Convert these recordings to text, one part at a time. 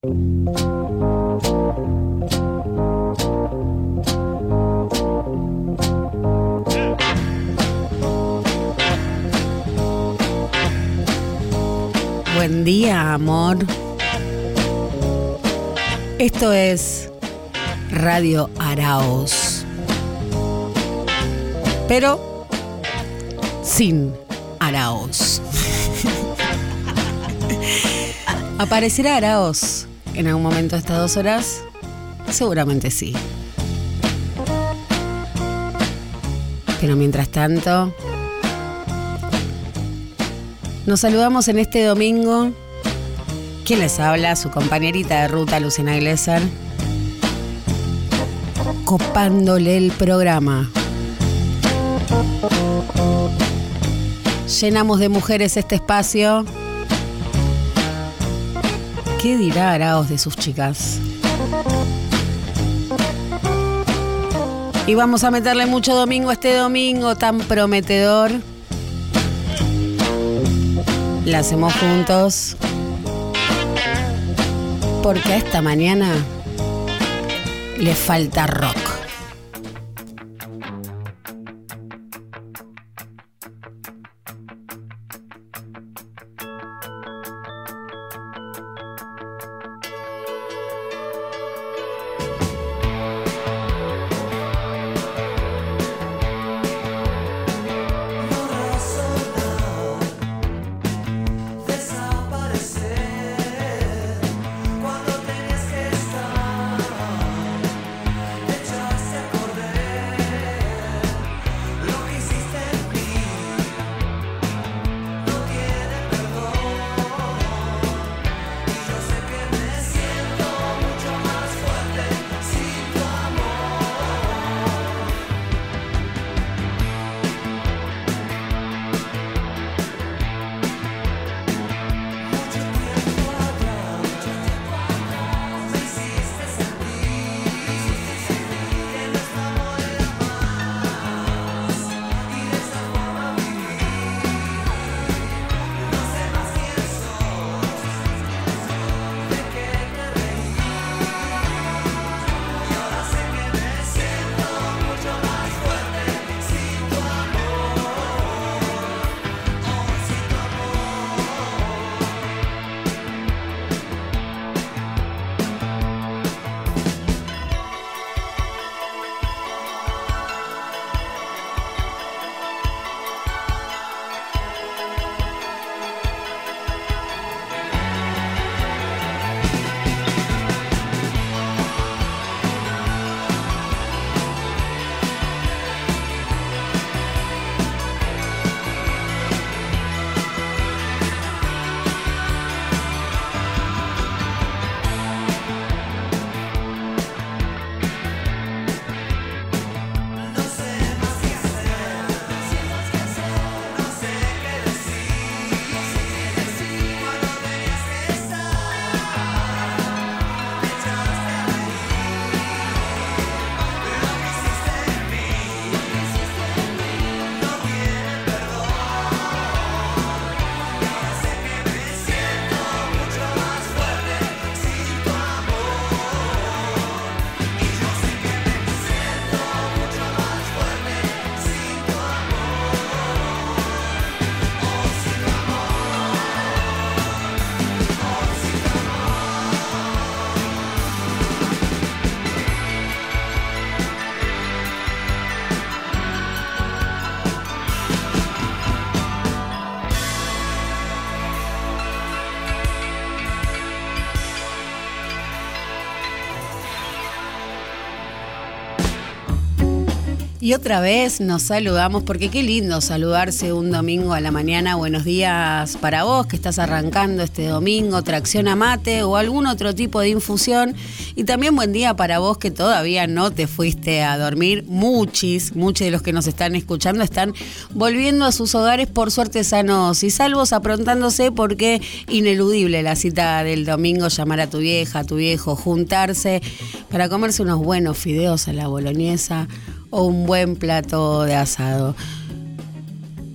Buen día, amor. Esto es Radio Araos. Pero sin Araos. ¿Aparecerá Araos en algún momento estas dos horas? Seguramente sí. Pero mientras tanto, nos saludamos en este domingo. ¿Quién les habla? Su compañerita de ruta, Luciana Glesser. Copándole el programa. Llenamos de mujeres este espacio. ¿Qué dirá Araos de sus chicas? Y vamos a meterle mucho domingo este domingo tan prometedor. La hacemos juntos. Porque a esta mañana le falta rock. Y otra vez nos saludamos, porque qué lindo saludarse un domingo a la mañana. Buenos días para vos que estás arrancando este domingo, tracción a mate o algún otro tipo de infusión. Y también buen día para vos que todavía no te fuiste a dormir. Muchis, muchos de los que nos están escuchando están volviendo a sus hogares por suerte sanos y salvos, aprontándose porque ineludible la cita del domingo, llamar a tu vieja, a tu viejo, juntarse para comerse unos buenos fideos a la boloñesa o un buen plato de asado.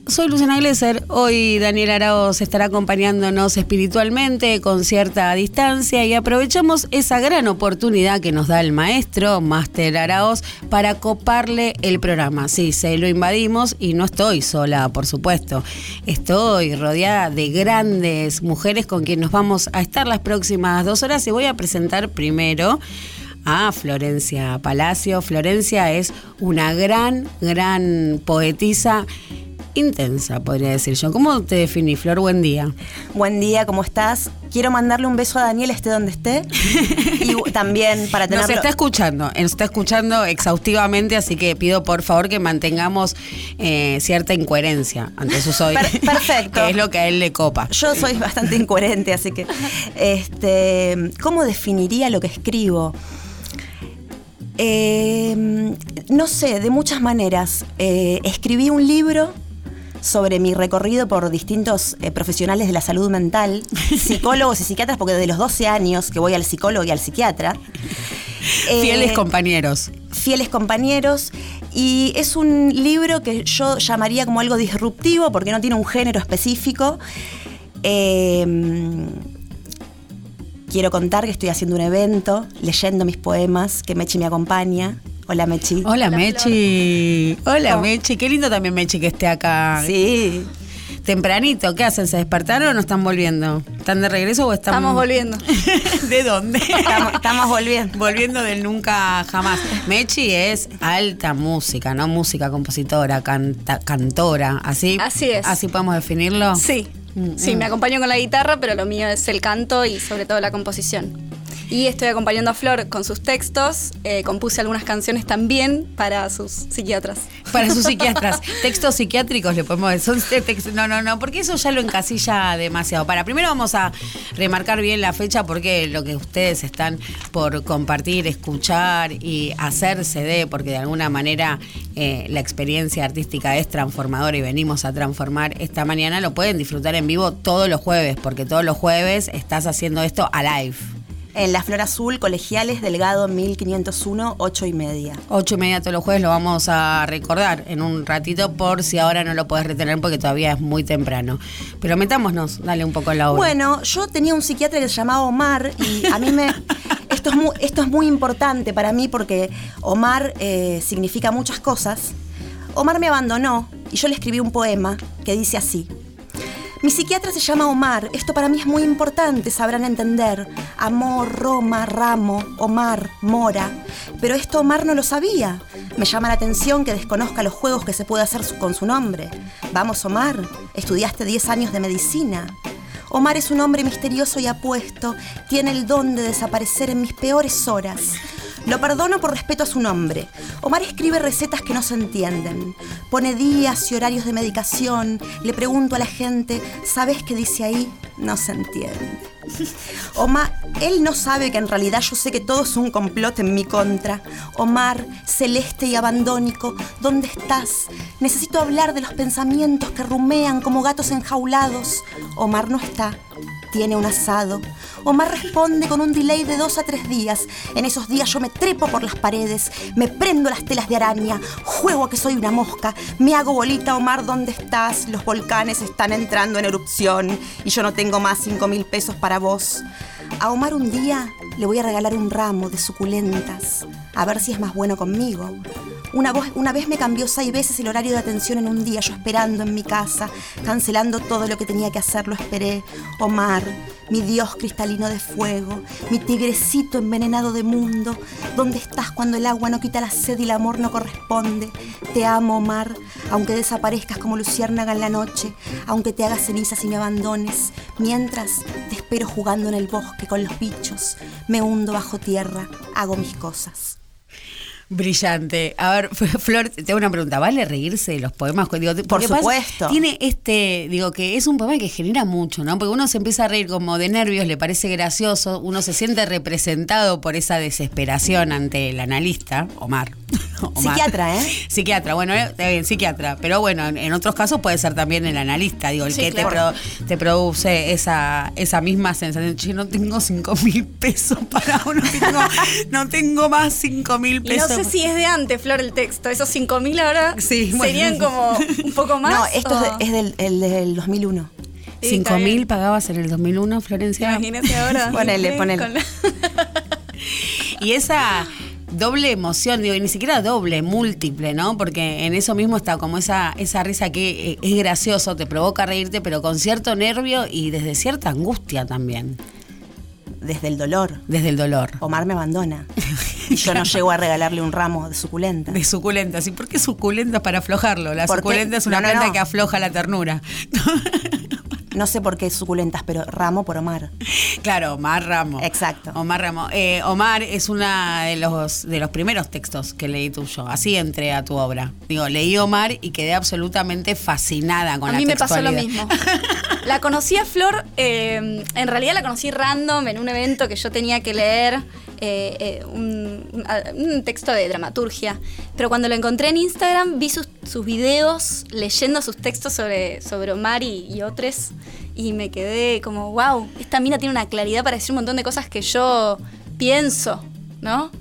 soy Luciana Glesser. Hoy Daniel Araoz estará acompañándonos espiritualmente con cierta distancia y aprovechamos esa gran oportunidad que nos da el maestro, Máster Araoz, para coparle el programa. Sí, se lo invadimos y no estoy sola, por supuesto. Estoy rodeada de grandes mujeres con quien nos vamos a estar las próximas dos horas y voy a presentar primero a Florencia Palacio. Florencia es una gran, gran poetisa intensa, podría decir yo. ¿Cómo te definí, Flor? Buen día. Buen día, ¿cómo estás? Quiero mandarle un beso a Daniel, esté donde esté. y también para tenerlo... Nos está escuchando, nos está escuchando exhaustivamente, así que pido por favor que mantengamos eh, cierta incoherencia ante sus oídos. Per- perfecto. que es lo que a él le copa. Yo soy bastante incoherente, así que. Este, ¿Cómo definiría lo que escribo? Eh, no sé, de muchas maneras. Eh, escribí un libro sobre mi recorrido por distintos eh, profesionales de la salud mental, psicólogos y psiquiatras, porque desde los 12 años que voy al psicólogo y al psiquiatra. Fieles Eh, compañeros. fieles compañeros y es un libro que yo llamaría como algo disruptivo porque no tiene un género específico. Eh, quiero contar que estoy haciendo un evento, leyendo mis poemas, que Mechi me acompaña. Hola Mechi. Hola, Mechi. Hola, ¿Cómo? Mechi. Qué lindo también, Mechi, que esté acá. Sí. Tempranito, ¿qué hacen? ¿Se despertaron o no están volviendo? ¿Están de regreso o están.? Estamos volviendo. ¿De dónde? Estamos, estamos volviendo. Volviendo del nunca jamás. Mechi es alta música, ¿no? Música, compositora, canta- cantora. ¿Así? Así es. ¿Así podemos definirlo? Sí, sí, mm. me acompaño con la guitarra, pero lo mío es el canto y sobre todo la composición. Y estoy acompañando a Flor con sus textos. eh, compuse algunas canciones también para sus psiquiatras. Para sus psiquiatras. Textos psiquiátricos le podemos decir. Son textos. No, no, no, porque eso ya lo encasilla demasiado. Para, primero vamos a remarcar bien la fecha porque lo que ustedes están por compartir, escuchar y hacerse de, porque de alguna manera eh, la experiencia artística es transformadora y venimos a transformar esta mañana, lo pueden disfrutar en vivo todos los jueves, porque todos los jueves estás haciendo esto a live. En la Flor Azul, Colegiales, Delgado 1501, 8 y media. Ocho y media todos los jueves lo vamos a recordar en un ratito por si ahora no lo puedes retener porque todavía es muy temprano. Pero metámonos, dale un poco en la obra. Bueno, yo tenía un psiquiatra que se llamaba Omar y a mí me... Esto es muy, esto es muy importante para mí porque Omar eh, significa muchas cosas. Omar me abandonó y yo le escribí un poema que dice así. Mi psiquiatra se llama Omar, esto para mí es muy importante, sabrán entender. Amor, Roma, Ramo, Omar, Mora. Pero esto Omar no lo sabía. Me llama la atención que desconozca los juegos que se puede hacer con su nombre. Vamos, Omar, estudiaste 10 años de medicina. Omar es un hombre misterioso y apuesto, tiene el don de desaparecer en mis peores horas. Lo perdono por respeto a su nombre. Omar escribe recetas que no se entienden. Pone días y horarios de medicación. Le pregunto a la gente, ¿sabes qué dice ahí? No se entiende. Omar, él no sabe que en realidad yo sé que todo es un complot en mi contra. Omar, celeste y abandónico, ¿dónde estás? Necesito hablar de los pensamientos que rumean como gatos enjaulados. Omar no está. Tiene un asado. Omar responde con un delay de dos a tres días. En esos días yo me trepo por las paredes, me prendo las telas de araña, juego a que soy una mosca, me hago bolita, Omar, ¿dónde estás? Los volcanes están entrando en erupción y yo no tengo más cinco mil pesos para vos. A Omar un día le voy a regalar un ramo de suculentas, a ver si es más bueno conmigo. Una, voz- una vez me cambió seis veces el horario de atención en un día, yo esperando en mi casa, cancelando todo lo que tenía que hacer, lo esperé. Omar, mi dios cristalino de fuego, mi tigrecito envenenado de mundo, ¿dónde estás cuando el agua no quita la sed y el amor no corresponde? Te amo, Omar, aunque desaparezcas como luciérnaga en la noche, aunque te hagas cenizas y me abandones. Mientras te espero jugando en el bosque con los bichos, me hundo bajo tierra, hago mis cosas. Brillante. A ver, Flor, te hago una pregunta. ¿Vale reírse de los poemas? Digo, pasa- supuesto. Tiene este, digo, que es un poema que genera mucho, ¿no? Porque uno se empieza a reír como de nervios, le parece gracioso, uno se siente representado por esa desesperación ante el analista, Omar, Omar. Psiquiatra, ¿eh? Psiquiatra, bueno, eh, está bien, psiquiatra. Pero bueno, en, otros casos puede ser también el analista, digo, el Sí, que te, pro- te produce esa, esa misma sensación. Che, no tengo cinco mil pesos para no tengo, no tengo más cinco mil Y no pesos. Sé si es de antes, Flor, el texto. Esos 5.000 ahora Sí, bueno. serían como un poco más. No, esto o- es, de- es del, el del 2001. Sí, ¿Cinco está mil bien. pagabas en el 2001, Florencia? Imagínate ahora. Ponele, ponele. La- Y esa doble emoción, digo, y ni siquiera doble, múltiple, ¿no? Porque en eso mismo está como esa, esa risa que eh, es gracioso, te provoca reírte, pero con cierto nervio y desde cierta angustia también, Desde el dolor. desde el dolor. Omar me abandona. Y yo no llego a regalarle un ramo de suculenta. De suculentas. ¿Y por qué suculenta para aflojarlo? La suculenta es una No, no, planta no. que afloja la ternura. No sé por qué suculentas, pero ramo por Omar. claro, Omar Ramos. Exacto. Omar Ramos. Eh, Omar es uno de los, de los primeros textos que leí tuyo. Así entré a tu obra. Digo, leí Omar y quedé absolutamente fascinada con A la mí me pasó lo mismo. La conocí a Flor, eh, en realidad la conocí random en un evento que yo tenía que leer, eh, eh, un, texto de dramaturgia. Pero cuando lo encontré en Instagram, vi sus, sus videos leyendo sus textos sobre, sobre Omar y, y otros, y me quedé como, wow, esta mina tiene una claridad para decir un montón de cosas que yo pienso, ¿no?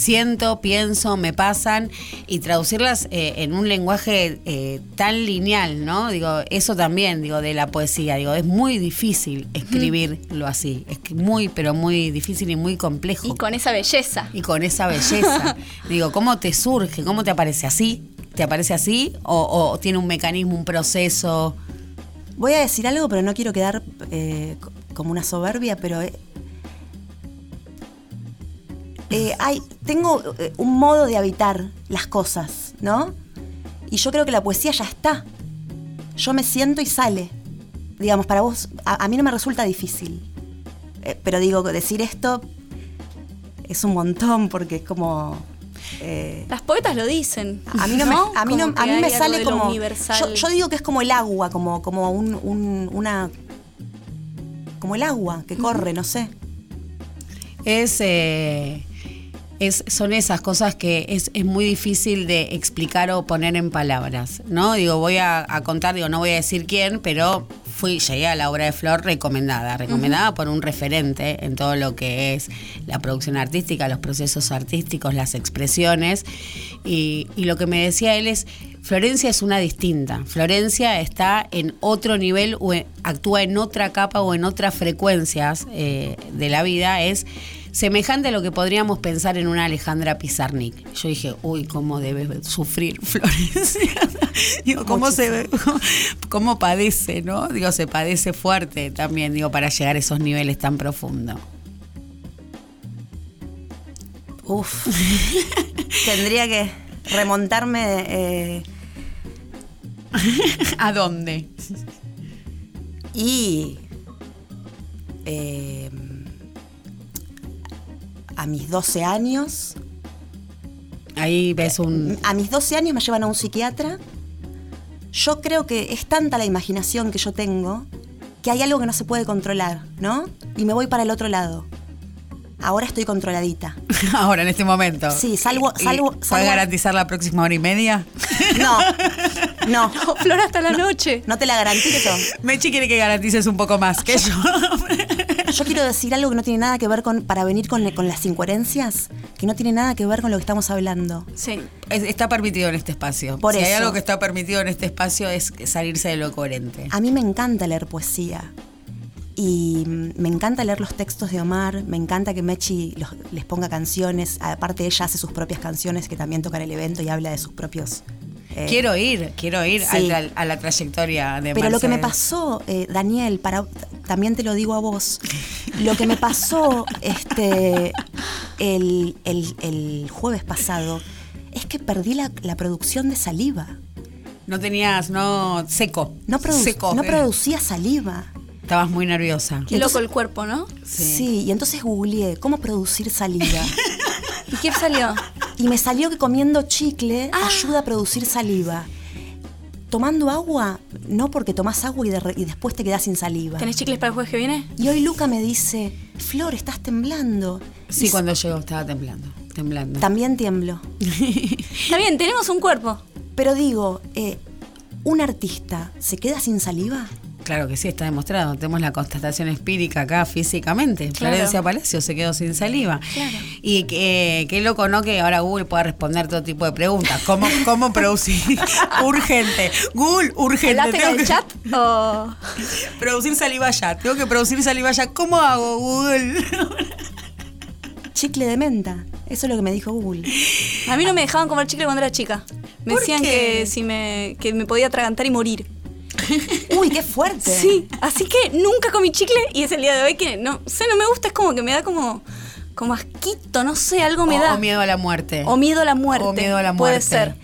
Siento, pienso, me pasan y traducirlas eh, en un lenguaje eh, tan lineal, ¿no? Digo, eso también, digo, de la poesía, digo, es muy difícil escribirlo así, es muy, pero muy difícil y muy complejo. Y con esa belleza. Y con esa belleza. digo, ¿cómo te surge? ¿Cómo te aparece así? ¿Te aparece así? ¿O, o tiene un mecanismo, un proceso? Voy a decir algo, pero no quiero quedar eh, co- como una soberbia, pero eh, hay, tengo eh, un modo de habitar las cosas, ¿no? Y yo creo que la poesía ya está. Yo me siento y sale. Digamos, para vos, a, a mí no me resulta difícil. Eh, pero digo, decir esto es un montón porque es como... eh, Las poetas lo dicen. a mí no, me, a mí no- Como que a mí hay me algo sale como. universal. Yo, yo digo que es como el agua, como, como un, un- una. Como el agua que corre, no sé. Es, eh, es, son esas cosas que es, es muy difícil de explicar o poner en palabras, ¿no? Digo, voy a, a contar, digo, no voy a decir quién, pero fui, llegué a la obra de Flor recomendada, recomendada por un referente en todo lo que es la producción artística, los procesos artísticos, las expresiones. Y, y lo que me decía él es, Florencia es una distinta. Florencia está en otro nivel o en- actúa en otra capa o en otras frecuencias eh, de la vida. Es semejante a lo que podríamos pensar en una Alejandra Pizarnik. Yo dije, uy, cómo debe sufrir Florencia. digo, cómo se ve, cómo padece, ¿no? Digo, se padece fuerte también, digo, para llegar a esos niveles tan profundos. Uf. Tendría que remontarme. eh, ¿A dónde? y. eh, a mis 12 años. Ahí ves un... A mis 12 años me llevan a un psiquiatra. Yo creo que es tanta la imaginación que yo tengo que hay algo que no se puede controlar, ¿no? Y me voy para el otro lado. Ahora estoy controladita. Ahora, en este momento. Sí, salvo- ¿Y salvo- ¿Puedes garantizar la próxima hora y media? No, no, No, Flor hasta la noche. no te la garantizo. Mechi quiere que garantices un poco más que yo. Yo quiero decir algo que no tiene nada que ver con, para venir con, con las incoherencias, que no tiene nada que ver con lo que estamos hablando. Sí. Es- Está permitido en este espacio. Por si hay algo que está permitido en este espacio es salirse de lo coherente. A mí me encanta leer poesía. Y me encanta leer los textos de Omar, me encanta que Mechi los- les ponga canciones. Aparte, ella hace sus propias canciones que también tocan el evento y habla de sus propios. Eh, quiero ir, quiero ir Sí. a, la, a la trayectoria de Pero lo que me pasó, eh, Daniel, para, también te lo digo a vos, lo que me pasó este, el, el- el jueves pasado es que perdí la, la producción de saliva. No tenías, no, seco. No, produ- seco. no eh. producía saliva. Estabas muy nerviosa. Qué loco el cuerpo, ¿no? Sí. Sí. y entonces googleé cómo producir saliva. ¿Y qué salió? y me salió que comiendo chicle Ah. ayuda a producir saliva. Tomando agua, no porque tomás agua y, de re- y después te quedás sin saliva. ¿Tenés chicles para el jueves que viene? Y hoy Luca me dice, Flor, estás temblando. Sí, Y- cuando llegó estaba temblando. temblando. También tiemblo. Está bien, tenemos un cuerpo. Pero digo, eh, ¿un artista se queda sin saliva? Claro que sí, está demostrado. Tenemos la constatación empírica acá físicamente. Claro. Florencia Palacio se quedó sin saliva. Y que- qué loco, ¿no? Que ahora Google pueda responder todo tipo de preguntas. ¿Cómo, cómo producir? urgente. Google, urgente. ¿Hablaste Tengo que chat? O... producir saliva ya. Tengo que producir saliva ya. ¿Cómo hago, Google? Chicle de menta. Eso es lo que me dijo Google. A mí no me dejaban comer chicle cuando era chica. Me ¿Por decían qué? que si me, que me podía atragantar y morir. Uy, qué fuerte. Sí, así que nunca comí chicle y es el día de hoy que no sé, no me gusta, es como que me da como, como asquito, no sé, algo me o, da. o miedo a la muerte. O miedo a la muerte. O miedo a la Puede muerte. ser.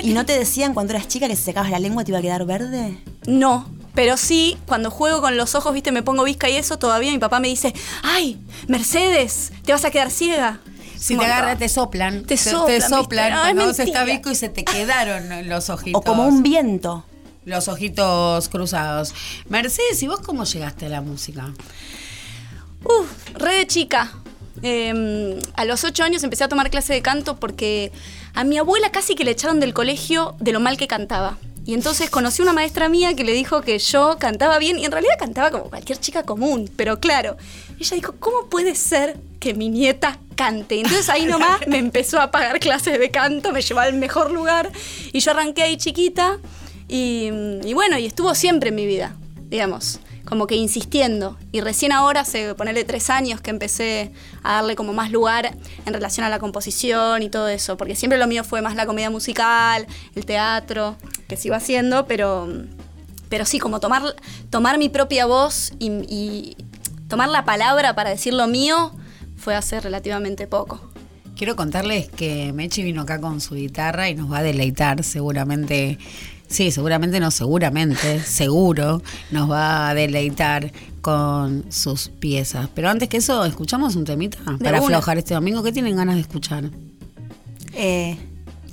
¿Y no te decían cuando eras chica que si secabas la lengua te iba a quedar verde? No, pero sí, cuando juego con los ojos, viste, me pongo visca y eso, todavía mi papá me dice, ay, Mercedes, te vas a quedar ciega. Si te agarra, te soplan. Te soplan, ¿viste? soplan cuando vos mentira. estás visco y se te quedaron los ojitos. O como un viento. Los ojitos cruzados. Mercedes, ¿y vos cómo llegaste a la música? Uf, re de chica. Eh, a los ocho años empecé a tomar clase de canto porque a mi abuela casi que le echaron del colegio de lo mal que cantaba. Y entonces conocí una maestra mía que le dijo que yo cantaba bien y en realidad cantaba como cualquier chica común, pero claro, ella dijo, ¿cómo puede ser que mi nieta cante? Entonces ahí nomás me empezó a pagar clases de canto, me llevó al mejor lugar y yo arranqué ahí chiquita y, bueno, y estuvo siempre en mi vida, digamos, como que insistiendo. Y recién ahora, hace ponerle tres años que empecé a darle como más lugar en relación a la composición y todo eso, porque siempre lo mío fue más la comedia musical, el teatro, que sigo haciendo, pero, pero sí, como tomar, tomar mi propia voz y, y tomar la palabra para decir lo mío fue hace relativamente poco. Quiero contarles que Mechi vino acá con su guitarra y nos va a deleitar seguramente. Sí, seguramente no, seguramente, seguro nos va a deleitar con sus piezas. Pero antes que eso, ¿escuchamos un temita para una. aflojar este domingo? ¿Qué tienen ganas de escuchar? Eh,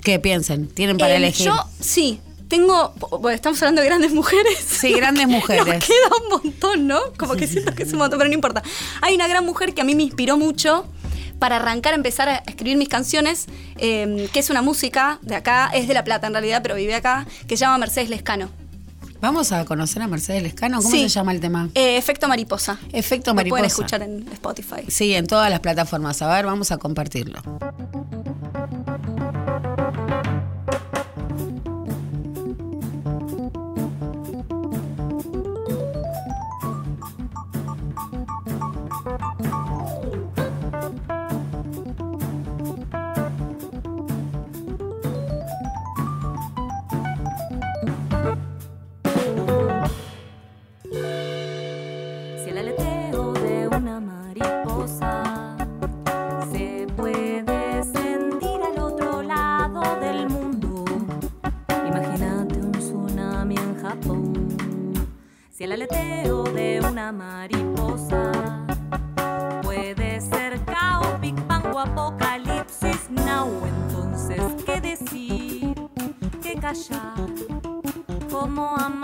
¿Qué piensen? ¿Tienen para Eh, elegir? Yo, sí, tengo. Bueno, estamos hablando de grandes mujeres. Sí, grandes mujeres. Nos queda un montón, ¿no? Como que siento que es un montón, pero no importa. Hay una gran mujer que a mí me inspiró mucho para arrancar a empezar a escribir mis canciones, eh, que es una música de acá, es de La Plata en realidad, pero vive acá, que se llama Mercedes Lescano. Vamos a conocer a Mercedes Lescano. ¿Cómo Sí. se llama el tema? Eh, Efecto Mariposa. Efecto Lo Mariposa. pueden escuchar en Spotify. Sí, en todas las plataformas. A ver, vamos a compartirlo. El aleteo de una mariposa puede ser caos, Big Bang o apocalipsis now, entonces, ¿qué decir? ¿Qué callar? ¿Cómo amar?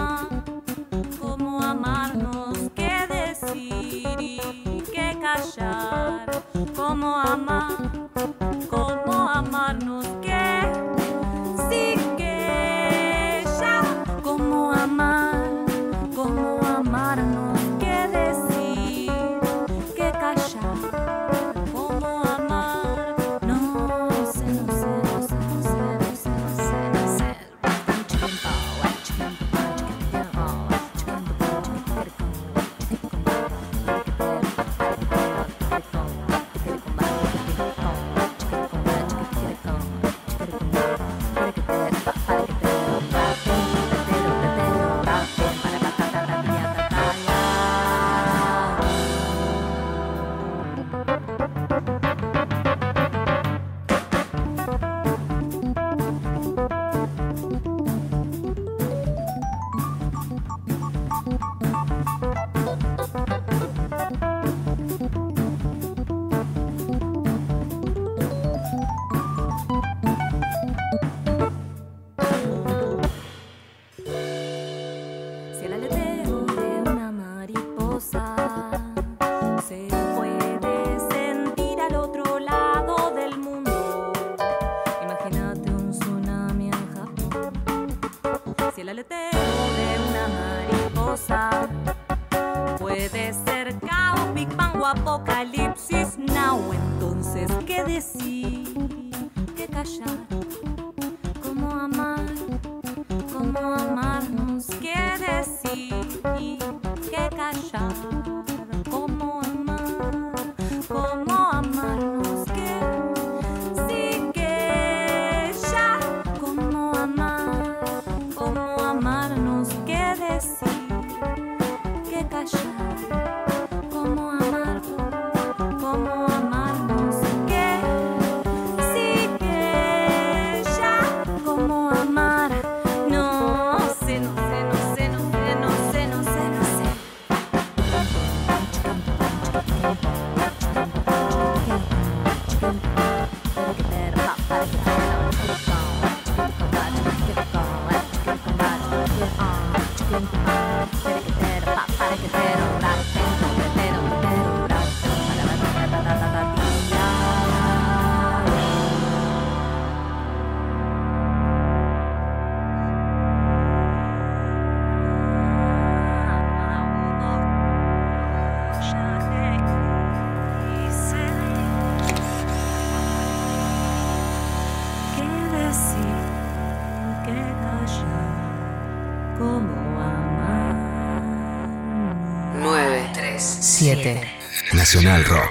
Nacional Rock.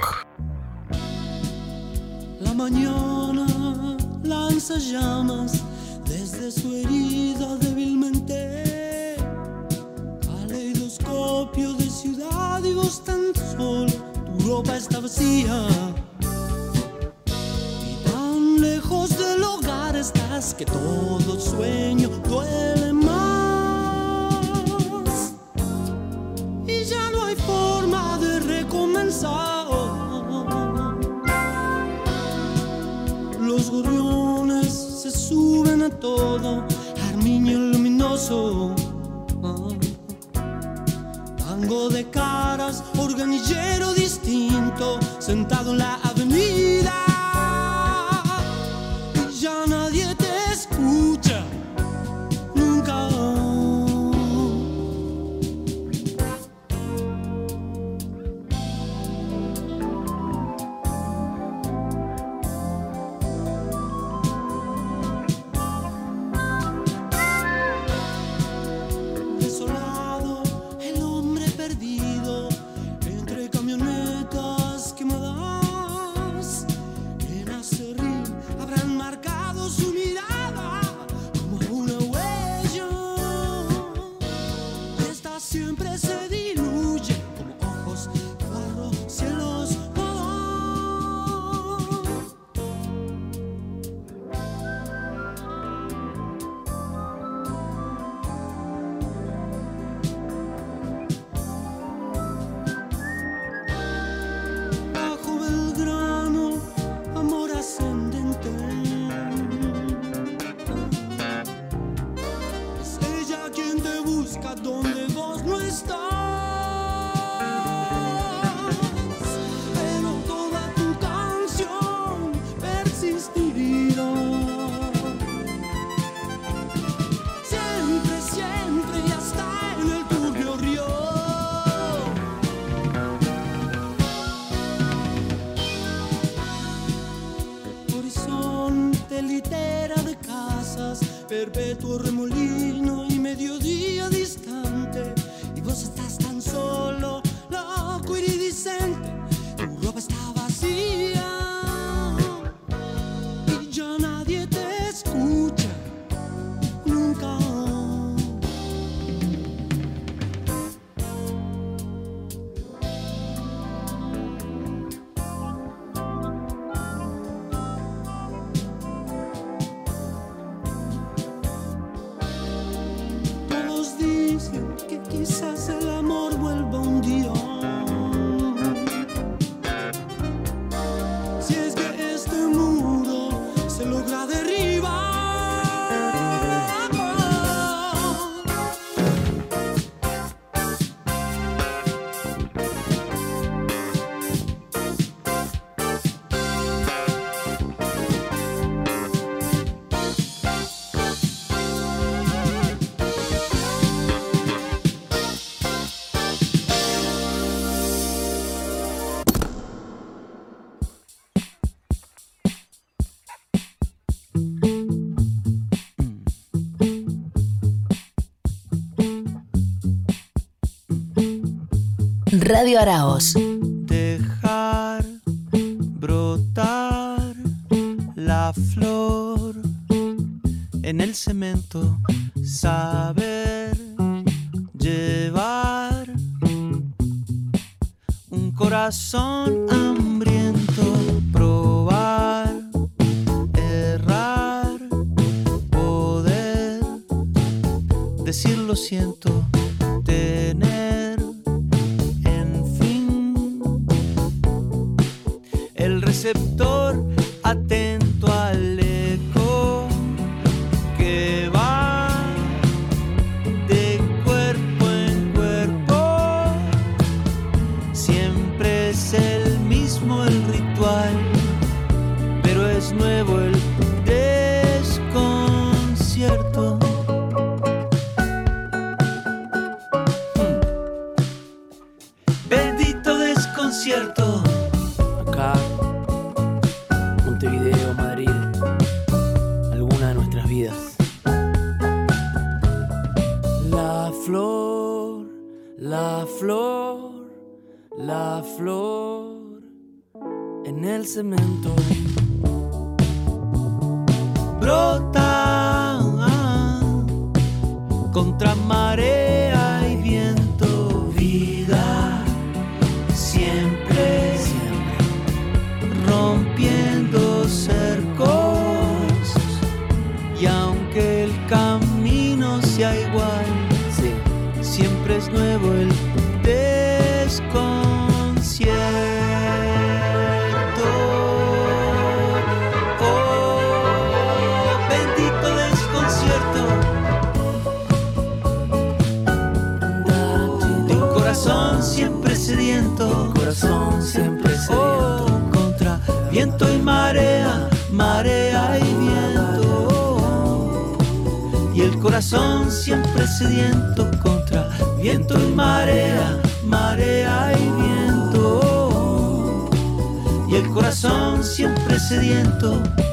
todo, armiño luminoso. tango de caras, organillero distinto, sentado en la avenida. Y ya nadie te escucha. Radio Araos. Receptor atento cemento. Sediento.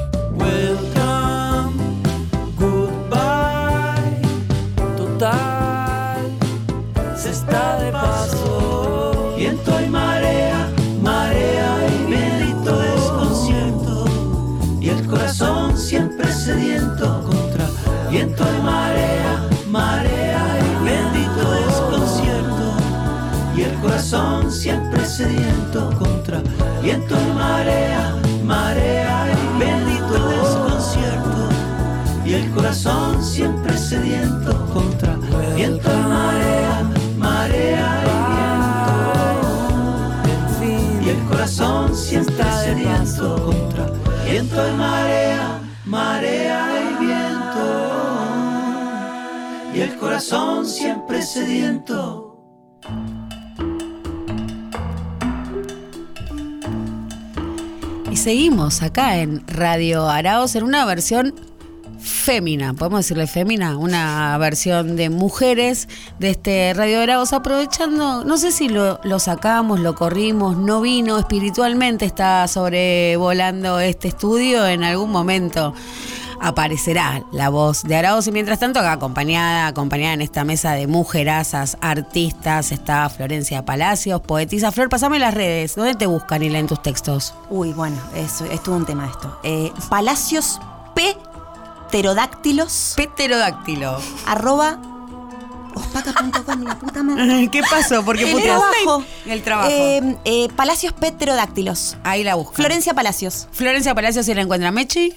Corazón siempre sediento. Y seguimos acá en Radio Araos en una versión fémina, podemos decirle fémina, una versión de mujeres de este Radio Araos, aprovechando, no sé si lo, lo sacamos, lo corrimos, no vino, espiritualmente está sobrevolando este estudio, en algún momento aparecerá la voz de Araos y mientras tanto acá acompañada, acompañada en esta mesa de mujerazas, artistas, está Florencia Palacios, poetisa. Flor, pasame las redes, ¿dónde te buscan y leen tus textos? Uy, bueno, eso, es todo un tema esto. Eh, Palacios P. Pterodáctilos. Pterodáctilo. arroba ospaca.com, la puta madre. ¿Qué pasó? Porque el trabajo. el trabajo. Eh, eh, Palacios. Pterodáctilos. Ahí la buscan. Florencia Palacios. Florencia Palacios, ¿si la encuentra Mechi?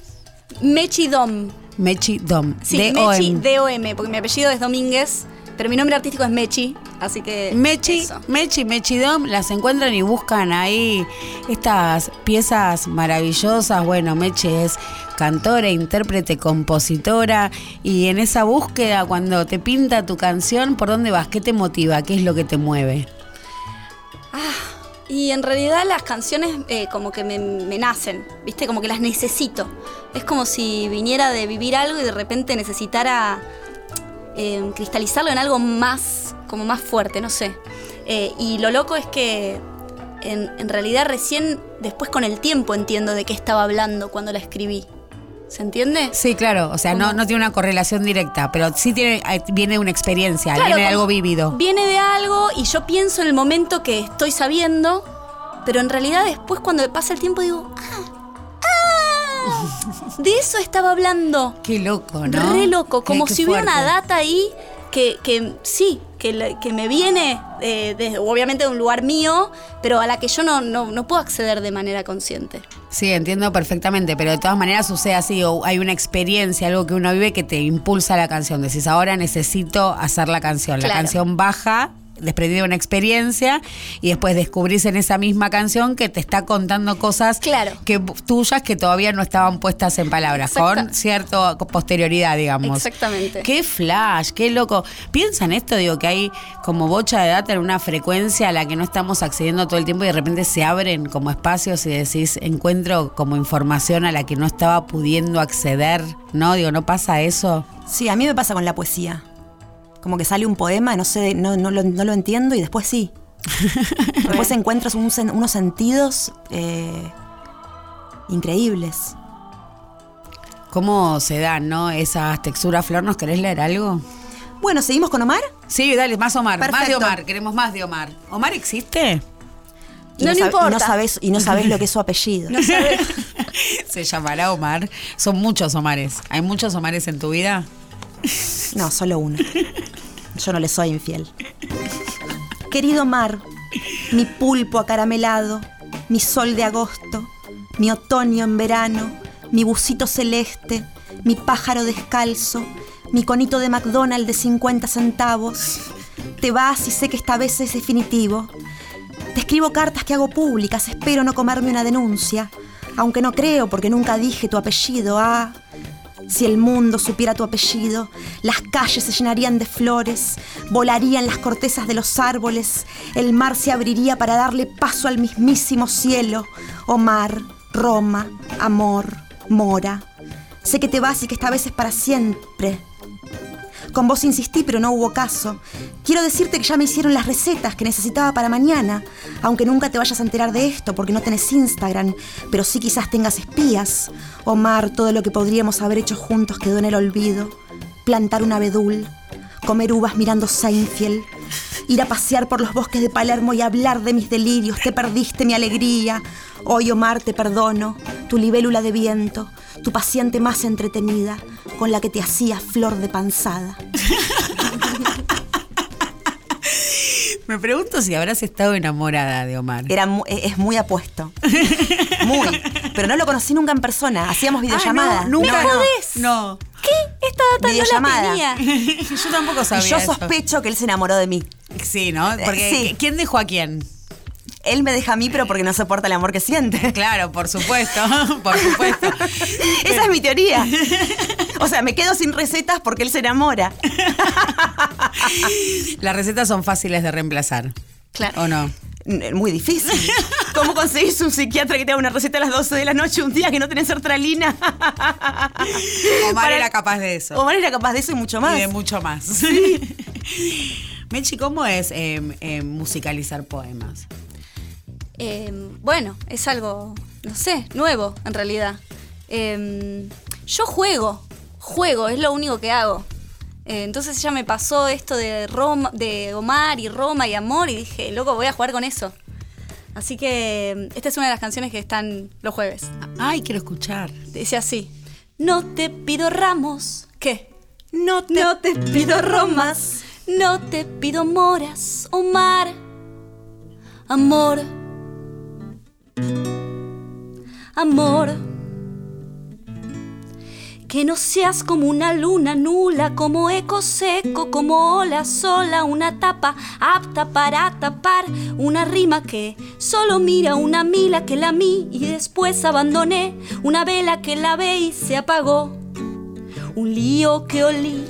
Mechi Dom. Mechi Dom. Sí, D-O-M. Mechi D-O-M, porque mi apellido es Domínguez, pero mi nombre artístico es Mechi, así que. Mechi, eso. Mechi, Mechidom, las encuentran y buscan ahí estas piezas maravillosas. Bueno, Mechi es cantora, intérprete, compositora y en esa búsqueda cuando te pinta tu canción, ¿por dónde vas? ¿Qué te motiva? ¿Qué es lo que te mueve? Y en realidad las canciones eh, como que me, me nacen, ¿viste? Como que las necesito. Es como si viniera de vivir algo y de repente necesitara eh, cristalizarlo en algo más, como más fuerte, no sé. Eh, y lo loco es que en, en realidad recién después con el tiempo entiendo de qué estaba hablando cuando la escribí. ¿Se entiende? Sí, claro, o sea, no, no tiene una correlación directa, pero sí tiene, eh, viene de una experiencia, Claro, viene de algo vivido. Viene de algo y yo pienso en el momento que estoy sabiendo, pero en realidad después cuando pasa el tiempo digo, ah, ah, de eso estaba hablando. Qué loco, ¿no? Re loco, como qué si hubiera una data ahí que, que sí, que, la- que me viene eh, de- obviamente de un lugar mío, pero a la que yo no, no, no puedo acceder de manera consciente. Sí, entiendo perfectamente, pero de todas maneras sucede así, o hay una experiencia, algo que uno vive que te impulsa la canción. Decís, ahora necesito hacer la canción. La canción baja, desprendida de una experiencia, y después descubrís en esa misma canción que te está contando cosas Claro. que, tuyas que todavía no estaban puestas en palabras, con cierta posterioridad, digamos. Exactamente. Qué flash, qué loco. Piensa en esto, digo, que hay como bocha de data en una frecuencia a la que no estamos accediendo todo el tiempo y de repente se abren como espacios y decís, encuentro como información a la que no estaba pudiendo acceder, ¿no? Digo, ¿no pasa eso? Sí, a mí me pasa con la poesía. Como que sale un poema, no sé, no, no, lo, no lo entiendo y después sí. después encuentras un unos sentidos eh, increíbles. ¿Cómo se dan, no? Esas texturas, Flor, ¿nos querés leer algo? Bueno, ¿seguimos con Omar? Sí, dale, más Omar, más de. Omar, queremos más de Omar. ¿Omar existe? Y No, no importa. Y no sabes, y no sabes lo que es su apellido. No sabes. Se llamará Omar. Son muchos Omares. ¿Hay muchos Omares en tu vida? No, solo uno. Yo no le soy infiel. Querido mar, mi pulpo acaramelado, mi sol de agosto, mi otoño en verano, mi busito celeste, mi pájaro descalzo, mi conito de McDonald's de 50 centavos. Te vas y sé que esta vez es definitivo. Te escribo cartas que hago públicas, espero no comerme una denuncia, aunque no creo porque nunca dije tu apellido. Ah, si el mundo supiera tu apellido, las calles se llenarían de flores, volarían las cortezas de los árboles, el mar se abriría para darle paso al mismísimo cielo. Oh mar, Roma, amor, mora. Sé que te vas y que esta vez es para siempre. Con vos insistí, pero no hubo caso. Quiero decirte que ya me hicieron las recetas que necesitaba para mañana, aunque nunca te vayas a enterar de esto porque no tenés Instagram, pero sí quizás tengas espías. Omar, todo lo que podríamos haber hecho juntos quedó en el olvido. Plantar un abedul, comer uvas mirando Seinfeld, ir a pasear por los bosques de Palermo y hablar de mis delirios. Te perdiste mi alegría. Hoy, Omar, te perdono. Tu libélula de viento, tu paciente más entretenida, con la que te hacía flor de panzada. Me pregunto si habrás estado enamorada de Omar. Era mu- e- es muy apuesto. Muy. Pero no lo conocí nunca en persona. Hacíamos videollamadas. Ah, no, nunca. ¿Me no. jodés? No. Data no la tenía. Yo tampoco Y sabía yo eso. sospecho que él se enamoró de mí. Sí, ¿no? Porque Sí. ¿quién dejó a quién? Él me deja a mí, pero porque no soporta el amor que siente. Claro, por supuesto, por supuesto. Esa es mi teoría. O sea, me quedo sin recetas porque él se enamora. Las recetas son fáciles de reemplazar. Claro. ¿O no? Muy difícil. ¿Cómo conseguís un psiquiatra que te haga una receta a las 12 de la noche un día que no tenés sertralina? Omar Para- era capaz de eso. Omar era capaz de eso y mucho más. Y de mucho más. Mechi, ¿cómo es eh, eh, musicalizar poemas? Eh, bueno, es algo, no sé, nuevo en realidad. Eh, yo juego, juego, es lo único que hago. Eh, entonces ya me pasó esto de Roma, de Omar y Roma y amor y dije, loco, voy a jugar con eso. Así que eh, esta es una de las canciones que están los jueves. Ay, quiero escuchar. Dice así: No te pido ramos, ¿qué? No te, No te pido romas, no te pido moras, Omar. Amor. Amor. Que no seas como una luna nula, como eco seco, como ola sola, una tapa apta para tapar una rima que solo mira una mila que la mí y después abandoné, una vela que la ve y se apagó, un lío que olí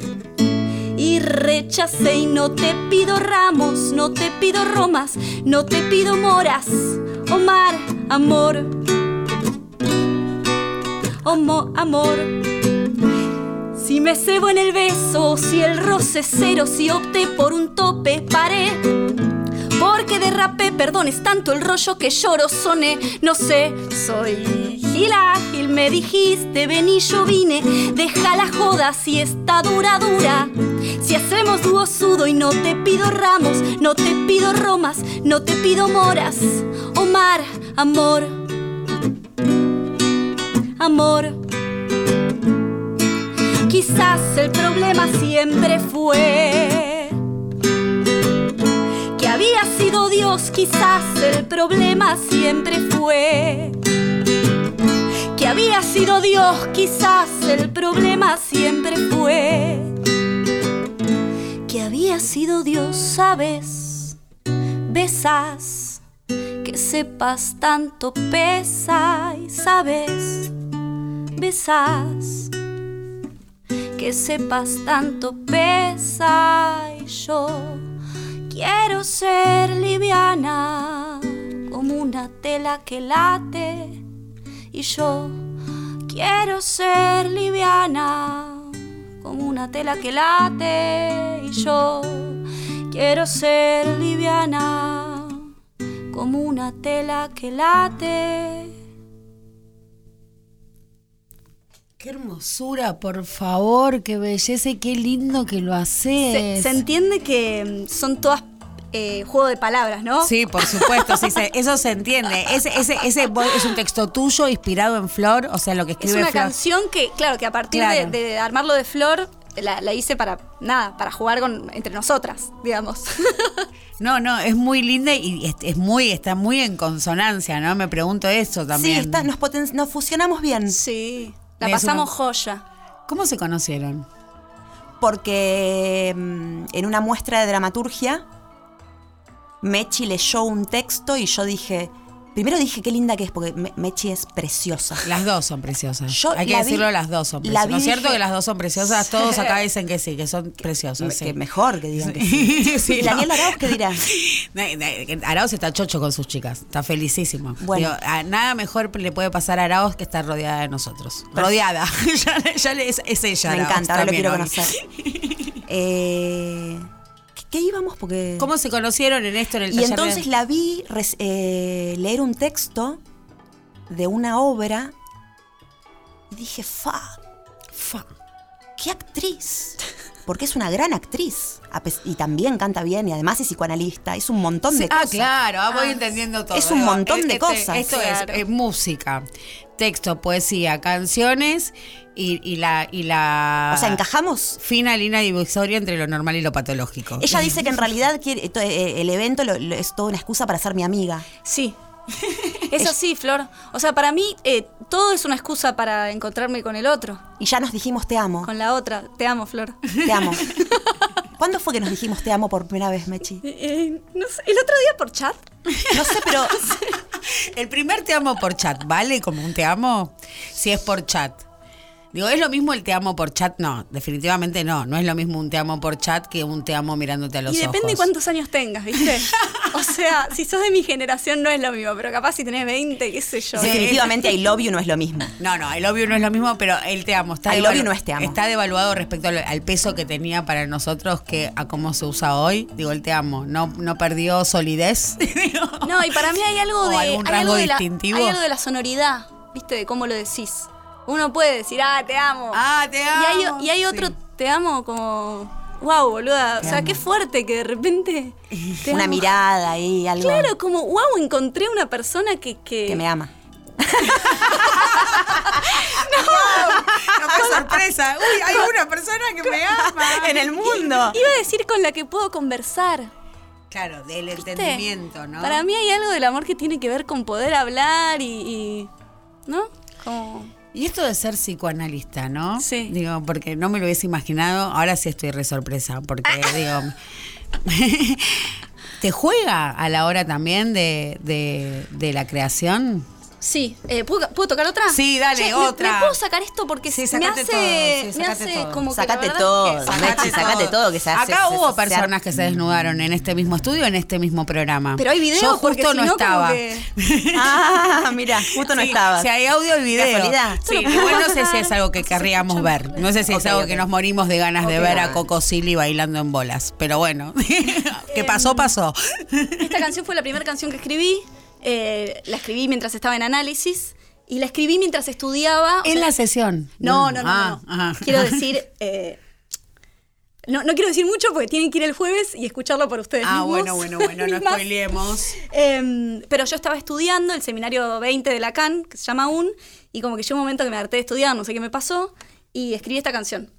y rechacé y no te pido ramos, no te pido romas, no te pido moras, Omar, amor, Homo, amor. Si me cebo en el beso, si el roce cero, si opté por un tope, paré. Porque derrapé, perdones tanto el rollo que lloro soné. No sé, soy gil abril me dijiste, ven y yo vine, deja la joda si está dura, dura. Si hacemos dúo sudo y no te pido ramos, no te pido romas, no te pido moras. Omar, amor, amor. Quizás el problema siempre fue que había sido Dios, quizás el problema siempre fue. Que había sido Dios, quizás el problema siempre fue. Que había sido Dios, sabes, besas, que sepas tanto pesa y sabes, besas, que sepas tanto pesa y yo. Quiero ser liviana como una tela que late y yo quiero ser liviana como una tela que late y yo quiero ser liviana como una tela que late. Qué hermosura, por favor, qué belleza y qué lindo que lo haces. Se, se entiende que mm, son todas eh, juego de palabras, ¿no? Sí, por supuesto, sí, se- eso se entiende. Ese, ese, ese vo- es un texto tuyo inspirado en Flor, o sea, lo que Es escribe una Flor. canción que, claro, que a partir de- armarlo de flor, la, la hice para nada, para jugar con, entre nosotras, digamos. No, no, es muy linda y es, es muy, está muy en consonancia, ¿no? Me pregunto eso también. Sí, está, nos, poten- nos fusionamos bien. sí. La Es pasamos una- joya. ¿Cómo se conocieron? Porque mm, en una muestra de dramaturgia, Mechi leyó un texto y yo dije. Primero dije qué linda que es, porque Me- Mechi es preciosa. Las dos son preciosas. Yo Hay que la vi- decirlo, las dos son preciosas. ¿No es cierto que las dos son preciosas? Todos acá dicen que sí, que son preciosas. sí. Que mejor que digan que sí. Sí, ¿Y Daniel no. Arauz qué dirá? Arauz está chocho con sus chicas, está felicísimo. Bueno. Digo, a nada mejor le puede pasar a Arauz que estar rodeada de nosotros. Rodeada. ya, ya es, es ella. Me Arauz, encanta, ahora lo quiero hoy. conocer. Eh, ¿qué, íbamos? Porque. ¿Cómo se conocieron en esto en el Y taller entonces de- la vi res- eh, leer un texto de una obra y dije, fa, Fa. qué actriz. Porque es una gran actriz. Y también canta bien y además es psicoanalista. Es un montón Sí, de ah, cosas. claro, ah, voy entendiendo todo. es un montón de este- cosas. Esto Claro. es, eh, música, texto, poesía, canciones y, y la, y la O sea, encajamos. fina línea divisoria entre lo normal y lo patológico. Ella dice que en realidad quiere, to- eh, el evento lo- lo- es toda una excusa para ser mi amiga. Sí. Es así, Flor. O sea, para mí eh, todo es una excusa para encontrarme con el otro, Y ya nos dijimos te amo. con la otra. Te amo, Flor. Te amo. ¿Cuándo fue que nos dijimos te amo por primera vez, Mechi? Eh, no sé, el otro día por chat. No sé, pero El primer te amo por chat, ¿vale? Como un te amo, si es por chat. Digo, ¿es lo mismo el te amo por chat? No, definitivamente no. No es lo mismo un te amo por chat que un te amo mirándote a los Y ojos. depende cuántos años tengas, ¿viste? O sea, si sos de mi generación no es lo mismo, pero capaz si tenés 20, qué sé yo. definitivamente I love you no es lo mismo. No, no, el obvio no es lo mismo, pero el te amo está I love you no es te amo. Está devaluado respecto al, al peso que tenía para nosotros que a cómo se usa hoy. Digo, el te amo. No, no perdió solidez. No, y para mí hay algo de. algún hay algo de la- distintivo. hay algo de la sonoridad, ¿viste? De cómo lo decís. Uno puede decir, ah, te amo. Ah, te y hay, amo. y hay otro, Sí. te amo como. Wow, boluda. o sea, qué fuerte que de repente. te Una amo. mirada ahí, algo Claro, como, wow, encontré una persona que. que, que me ama. No, qué sorpresa. Uy, hay una persona que me ama. En el mundo. Iba a decir con la que puedo conversar. Claro, del ¿viste? entendimiento, ¿no? Para mí hay algo del amor que tiene que ver con poder hablar y. y- ¿No? Como. Y esto de ser psicoanalista, ¿no? Sí. Digo, porque no me lo hubiese imaginado. Ahora sí estoy re sorpresa, porque digo. ¿Te juega a la hora también de, de, de la creación? Sí, eh, ¿puedo, puedo tocar otra? Sí, dale, Che, ¿me- otra. ¿Me, puedo sacar esto? Porque Sí, me hace, todo, sí, me sacate hace todo. como que la Sacate verdad todo, es que- Mechi, sacate todo que se hace. Acá se- hubo se- se- personas que se desnudaron en este mismo estudio, en este mismo programa. Pero hay video Yo porque justo no estaba. que- Ah, mira, justo no Sí, estabas. Si hay audio y video. Sí, igual no sé si es algo que querríamos ver. No sé si es algo que nos morimos de ganas de ver a Coco Silly bailando en bolas. Pero bueno, que pasó, pasó. Esta canción fue la primera canción que escribí. Eh, la escribí mientras estaba en análisis. Y la escribí mientras estudiaba. o En sea- la sesión. No, no, no, Ah, no. ajá. Quiero decir. eh, no, no quiero decir mucho porque tienen que ir el jueves y escucharlo por ustedes Ah, mismos. bueno, bueno, bueno, no spoilemos. Em, pero yo estaba estudiando el seminario 20 de Lacan, que se llama UN, y como que llegó un momento que me harté de estudiar, no sé qué me pasó, y escribí esta canción.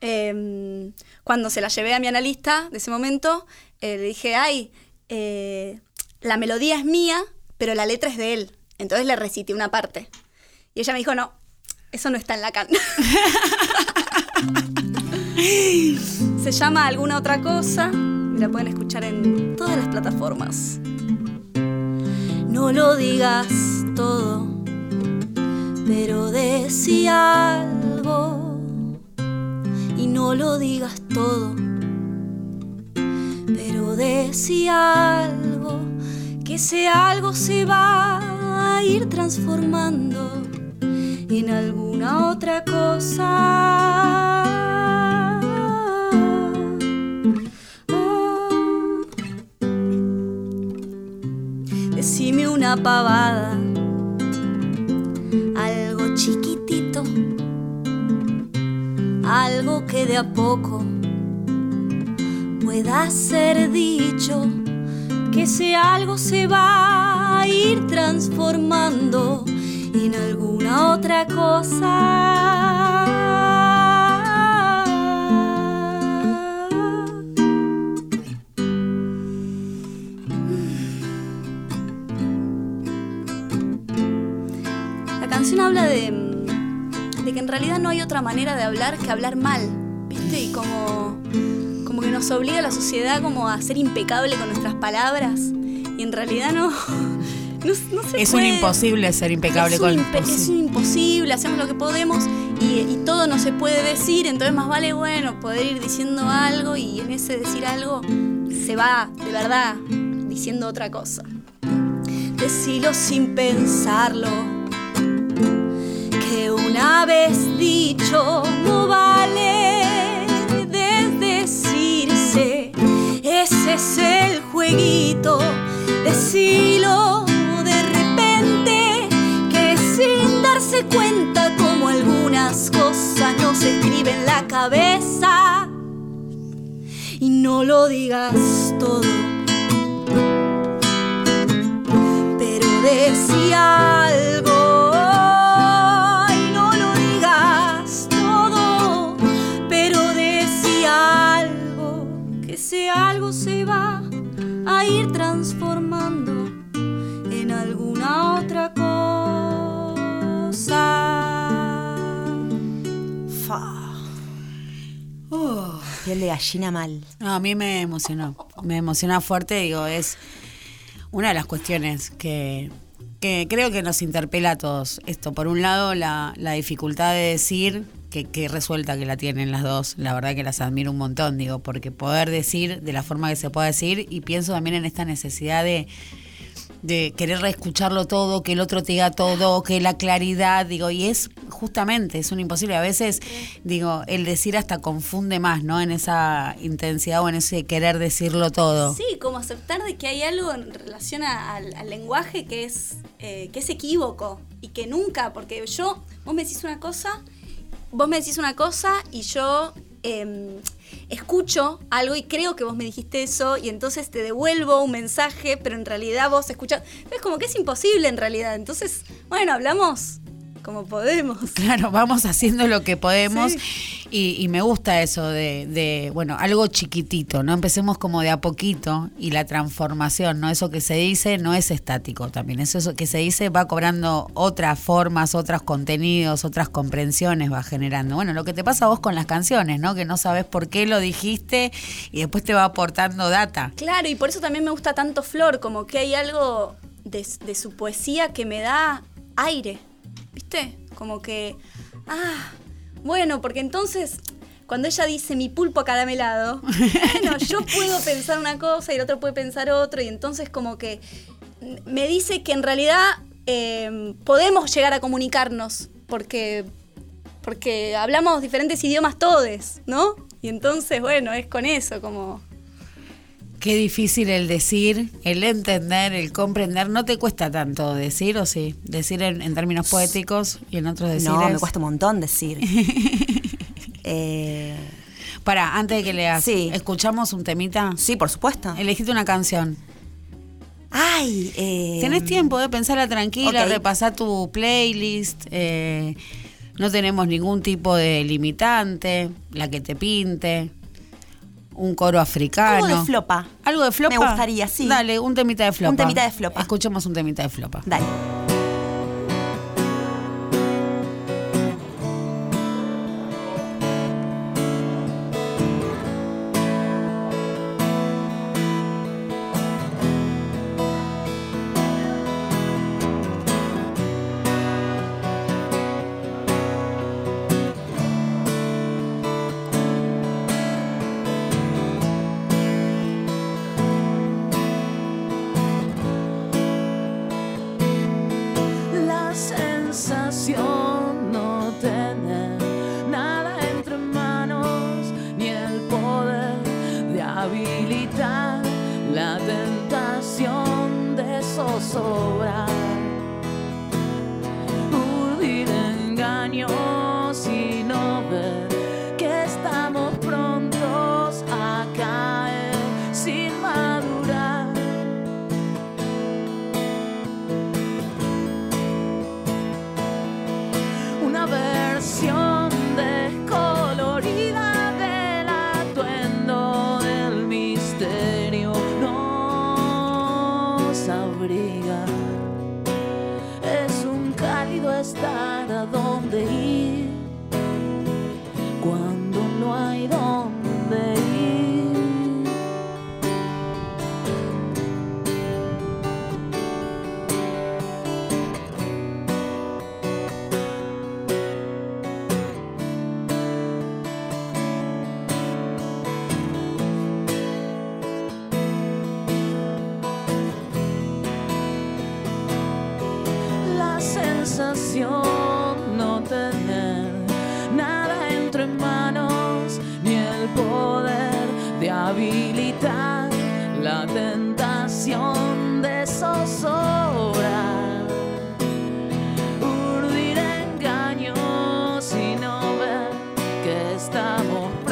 Em, cuando se la llevé a mi analista de ese momento, eh, le dije, ay, eh, la melodía es mía, pero la letra es de él. Entonces le recité una parte. Y ella me dijo, no, eso no está en Lacan. Se llama Alguna otra cosa y la pueden escuchar en todas las plataformas. No lo digas todo, pero decía algo. Y no lo digas todo, pero decía algo. Que ese algo se va a ir transformando en alguna otra cosa. Decime una pavada, algo chiquitito, algo que de a poco pueda ser dicho, que ese algo se va a ir transformando en alguna otra cosa. La canción habla de, de que en realidad no hay otra manera de hablar que hablar mal, ¿viste? Y como, como que nos obliga la sociedad como a ser impecable con nuestras palabras. Y en realidad no, no, no se Es un imposible ser impecable es con impe- es un imposible, hacemos lo que podemos y, y todo no se puede decir, entonces más vale, bueno, poder ir diciendo algo y en ese decir algo se va de verdad diciendo otra cosa. Decilo sin pensarlo, que una vez dicho no vale es el jueguito, decilo de repente, que sin darse cuenta como algunas cosas no se escriben en la cabeza. Y no lo digas todo, pero decía algo. A ir transformando en alguna otra cosa. Fa. Piel de gallina mal. No, a mí me emocionó. Me emociona fuerte, digo, es una de las cuestiones que, que creo que nos interpela a todos. Esto, por un lado, la, la dificultad de decir que, que resuelta que la tienen las dos. La verdad que las admiro un montón, digo, porque poder decir de la forma que se pueda decir y pienso también en esta necesidad de de querer reescucharlo todo, que el otro te diga todo, que la claridad, digo, y es justamente, es un imposible. A veces, digo, el decir hasta confunde más, ¿no? En esa intensidad o en ese querer decirlo todo. Sí, como aceptar de que hay algo en relación a- al, al lenguaje que es, eh, que es equívoco y que nunca, porque yo, vos me decís una cosa, vos me decís una cosa y yo em, escucho algo y creo que vos me dijiste eso y entonces te devuelvo un mensaje, pero en realidad vos escuchás. Es como que es imposible en realidad. Entonces, bueno, hablamos como podemos. Claro, vamos haciendo lo que podemos Sí. y, y me gusta eso de, de, bueno, algo chiquitito, ¿no? Empecemos como de a poquito y la transformación, ¿no? Eso que se dice no es estático también, eso, que se dice va cobrando otras formas, otros contenidos, otras comprensiones va generando. Bueno, lo que te pasa a vos con las canciones, ¿no? Que no sabes por qué lo dijiste y después te va aportando data. Claro, y por eso también me gusta tanto Flor, como que hay algo de, de su poesía que me da aire, ¿viste? Como que, ah, bueno, porque entonces cuando ella dice mi pulpo acaramelado, bueno, yo puedo pensar una cosa y el otro puede pensar otro, y entonces como que me dice que en realidad eh, podemos llegar a comunicarnos, porque, porque hablamos diferentes idiomas todos, ¿no? Y entonces, bueno, es con eso, como Qué difícil el decir, el entender, el comprender. ¿No te cuesta tanto decir o sí? Decir en, en términos poéticos y en otros decir. No, me cuesta un montón decir. Eh, Para, antes de que leas, Sí. ¿escuchamos un temita? sí, por supuesto. Elegiste una canción. Ay, eh, Tenés tiempo de pensarla tranquila, ok. repasar tu playlist. eh, no tenemos ningún tipo de limitante, la que te pinte. Un coro africano. Algo de flopa. ¿Algo de flopa? Me gustaría, sí. Dale, un temita de flopa. Un temita de flopa. Escuchemos un temita de flopa. Dale. Que estamos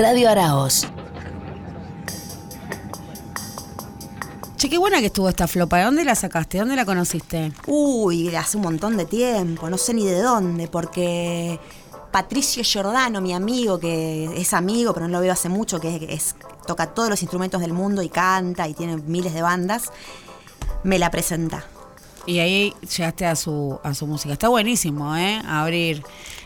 Radio Araos. Che, qué buena que estuvo esta flopa. ¿De dónde la sacaste? ¿Dónde la conociste? Uy, hace un montón de tiempo, no sé ni de dónde, porque Patricio Giordano, mi amigo, que es amigo, pero no lo veo hace mucho, que es, toca todos los instrumentos del mundo y canta y tiene miles de bandas, me la presenta. Y ahí llegaste a su, a su música. Está buenísimo, ¿eh? Abrir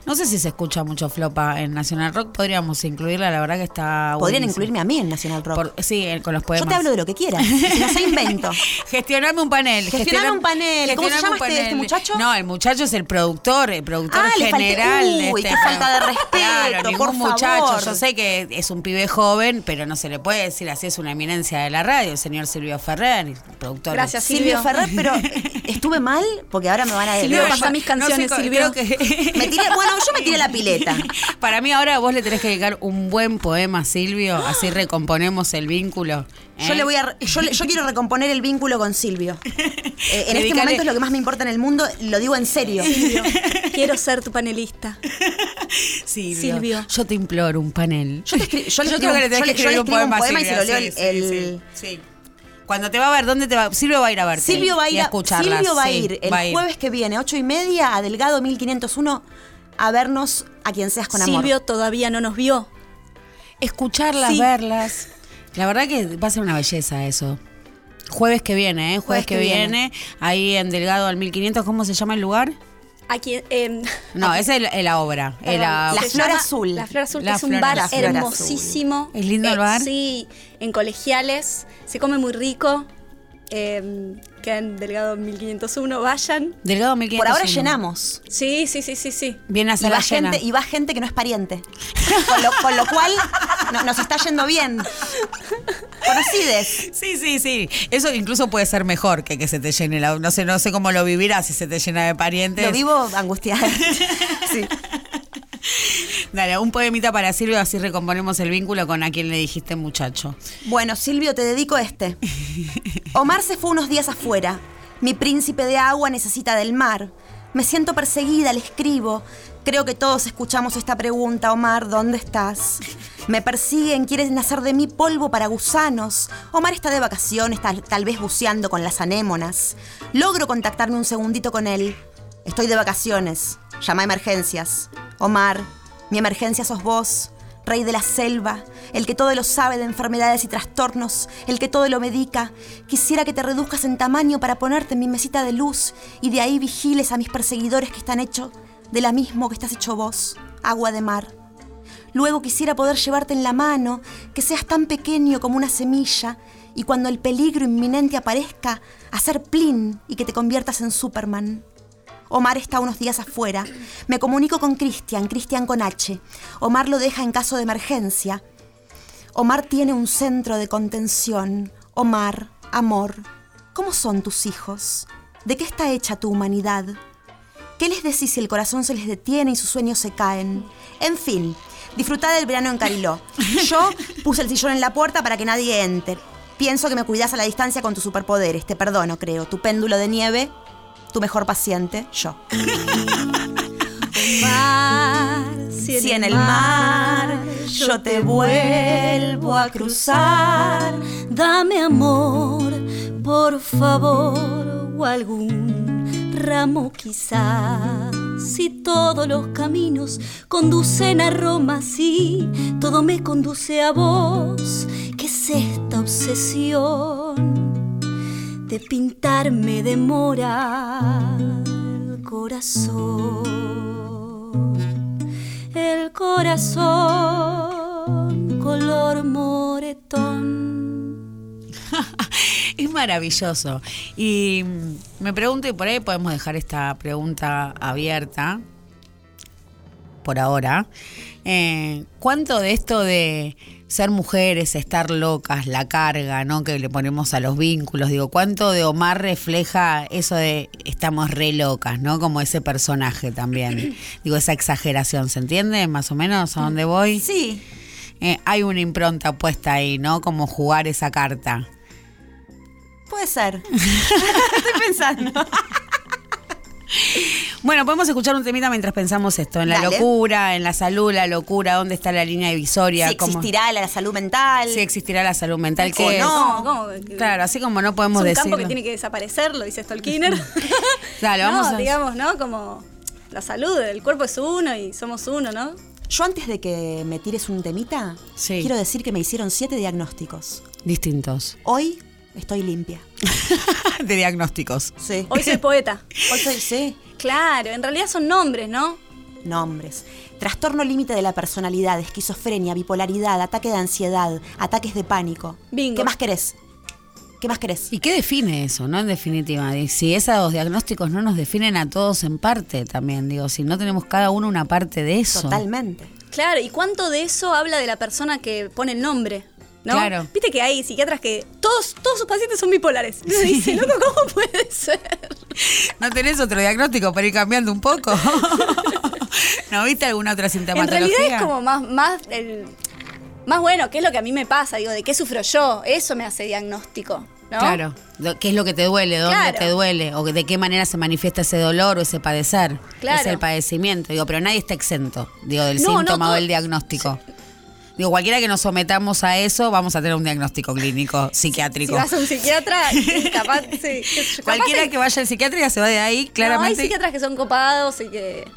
No sé si se escucha mucho flopa en Nacional Rock, podríamos incluirla, la verdad que está Podrían buenísimo. incluirme a mí en National Rock. Por- sí, con los Yo poemas. te hablo de lo que quieras. Si no sé invento. Gestioname un panel. Gestioname un panel. ¿Cómo se llama este- este muchacho? No, el muchacho es el productor, el productor Ah, le falté- general. de Uy, este qué falta de respeto, Claro, ningún por muchacho. favor. Yo sé que es un pibe joven, pero no se le puede decir así, es una eminencia de la radio, el señor Silvio Ferrer, el productor. Gracias, Silvio Silvio. Ferrer, pero estuve mal porque ahora me van a Silvio, decir. pasa mis canciones, Silvio. creo que- Me tiré, bueno, yo me tiré la pileta. Para mí ahora vos le tenés que dedicar un buen poema a Silvio, así recomponemos el vínculo. ¿eh? Yo le voy a yo, le- yo quiero recomponer el vínculo con Silvio. Eh, en este momento es lo que más me importa en el mundo, lo digo en serio. Silvio, quiero ser tu panelista. Silvio, Silvio. Yo te imploro un panel. Yo, te escri- yo le Yo escribo, creo que le tenés yo que le- yo le escribir un escribo un poema, y se lo leo sí, el, sí, el- sí, sí. Cuando te va a ver, ¿dónde te va? Silvio va a ir a verte. Silvio va a ir, y a- escucharlas, Silvio va a sí, ir el va a ir. jueves que viene, ocho y media, a Delgado 1501, a vernos a quien seas con amor. Silvio todavía no nos vio. Escucharlas, Sí. verlas. La verdad que va a ser una belleza eso. Jueves que viene, ¿eh? Jueves, que, que viene. Ahí en Delgado al 1500, ¿cómo se llama el lugar? Aquí, em, No, esa es la- es la obra. la- Flor llama Azul. La Flor Azul, que es un bar Azul. Hermosísimo. ¿Es lindo el bar? Sí, en colegiales. Se come muy rico. Em, queda en Delgado 1501. Vayan. Delgado 1500. Por ahora llenamos. Sí, sí, sí, sí, sí. Viene a Y ser va, la llena. gente, y va gente que no es pariente. Con lo, con lo cual no- nos está yendo bien. Conocides. Sí, sí, sí. Eso incluso puede ser mejor que que se te llene la. No sé, no sé cómo lo vivirás si se te llena de parientes. Lo vivo angustiada. Sí. Dale, un poemita para Silvio, así recomponemos el vínculo con a quien le dijiste muchacho. Bueno, Silvio, te dedico este. Omar se fue unos días afuera. Mi príncipe de agua necesita del mar. Me siento perseguida, le escribo. Creo que todos escuchamos esta pregunta, Omar, ¿dónde estás? Me persiguen, quieren hacer de mí polvo para gusanos. Omar está de vacaciones, tal, tal vez buceando con las anémonas. Logro contactarme un segundito con él. Estoy de vacaciones. Llama a emergencias. Omar, mi emergencia sos vos, rey de la selva, el que todo lo sabe de enfermedades y trastornos, el que todo lo medica. Quisiera que te reduzcas en tamaño para ponerte en mi mesita de luz y de ahí vigiles a mis perseguidores que están hechos de la mismo que estás hecho vos, agua de mar. Luego quisiera poder llevarte en la mano, que seas tan pequeño como una semilla, y cuando el peligro inminente aparezca, hacer plin y que te conviertas en Superman. Omar está unos días afuera. Me comunico con Cristian, Cristian con H. Omar lo deja en caso de emergencia. Omar tiene un centro de contención. Omar, amor, ¿cómo son tus hijos? ¿De qué está hecha tu humanidad? ¿Qué les decís si el corazón se les detiene y sus sueños se caen? En fin, disfrutá del verano en Cariló. Yo puse el sillón en la puerta para que nadie entre. Pienso que me cuidás a la distancia con tus superpoderes. Te perdono, creo. Tu péndulo de nieve, tu mejor paciente, yo. Mar, Si en el mar yo te vuelvo a cruzar, Dame amor, por favor, o algún ramo quizás. Si todos los caminos conducen a Roma, si todo me conduce a vos, ¿qué es esta obsesión de pintarme de mora el corazón? El corazón color moretón. Es maravilloso. Y me pregunto, y por ahí podemos dejar esta pregunta abierta, por ahora. Eh, ¿Cuánto de esto de ser mujeres, estar locas, la carga, ¿no? Que le ponemos a los vínculos, digo, ¿cuánto de Omar refleja eso de estamos re locas, ¿no? Como ese personaje también. digo, esa exageración, ¿se entiende más o menos a dónde voy? Sí, Eh, hay una impronta puesta ahí, ¿no? Como jugar esa carta. puede ser. Estoy pensando. Bueno, podemos escuchar un temita mientras pensamos esto, en la Dale. locura, en la salud, la locura, dónde está la línea divisoria, Si cómo- existirá la salud mental. si existirá la salud mental, O que no. ¿Cómo? Claro, así como no Es podemos un decir. campo que tiene que desaparecer, lo dice Stolkiner. Dale, no, vamos a- digamos, ¿no? Como la salud, el cuerpo es uno y somos uno, ¿no? Yo antes de que me tires un temita, Sí. quiero decir que me hicieron siete diagnósticos. Distintos. Hoy estoy limpia. de diagnósticos. Sí. Hoy soy poeta. Hoy soy, sí. Claro, en realidad son nombres, ¿no? nombres. Trastorno límite de la personalidad, esquizofrenia, bipolaridad, ataque de ansiedad, ataques de pánico. Bingo. ¿Qué más querés? ¿Qué más querés? ¿Y qué define eso, no? En definitiva, y si esos diagnósticos no nos definen a todos en parte también, digo, si no tenemos cada uno una parte de eso. Totalmente. Claro, ¿y cuánto de eso habla de la persona que pone el nombre? ¿No? Claro. Viste que hay psiquiatras que todos, todos sus pacientes son bipolares. Y uno dice, loco, ¿cómo puede ser? ¿No tenés otro diagnóstico para ir cambiando un poco? ¿No viste alguna otra En sintomatología? realidad es como más, más el más bueno, ¿qué es lo que a mí me pasa? Digo, ¿de qué sufro yo? Eso me hace diagnóstico, ¿no? Claro. ¿Qué es lo que te duele? ¿Dónde Claro. te duele? ¿O de qué manera se manifiesta ese dolor o ese padecer? Claro. Es el padecimiento. Digo, pero nadie está exento, digo, del No, no, síntoma o del diagnóstico. Digo, cualquiera que nos sometamos a eso, vamos a tener un diagnóstico clínico, Si psiquiátrico. vas a un psiquiatra, capaz, sí, capaz Cualquiera hay- que vaya al psiquiatra ya se va de ahí, No, hay claramente. psiquiatras que son copados y que,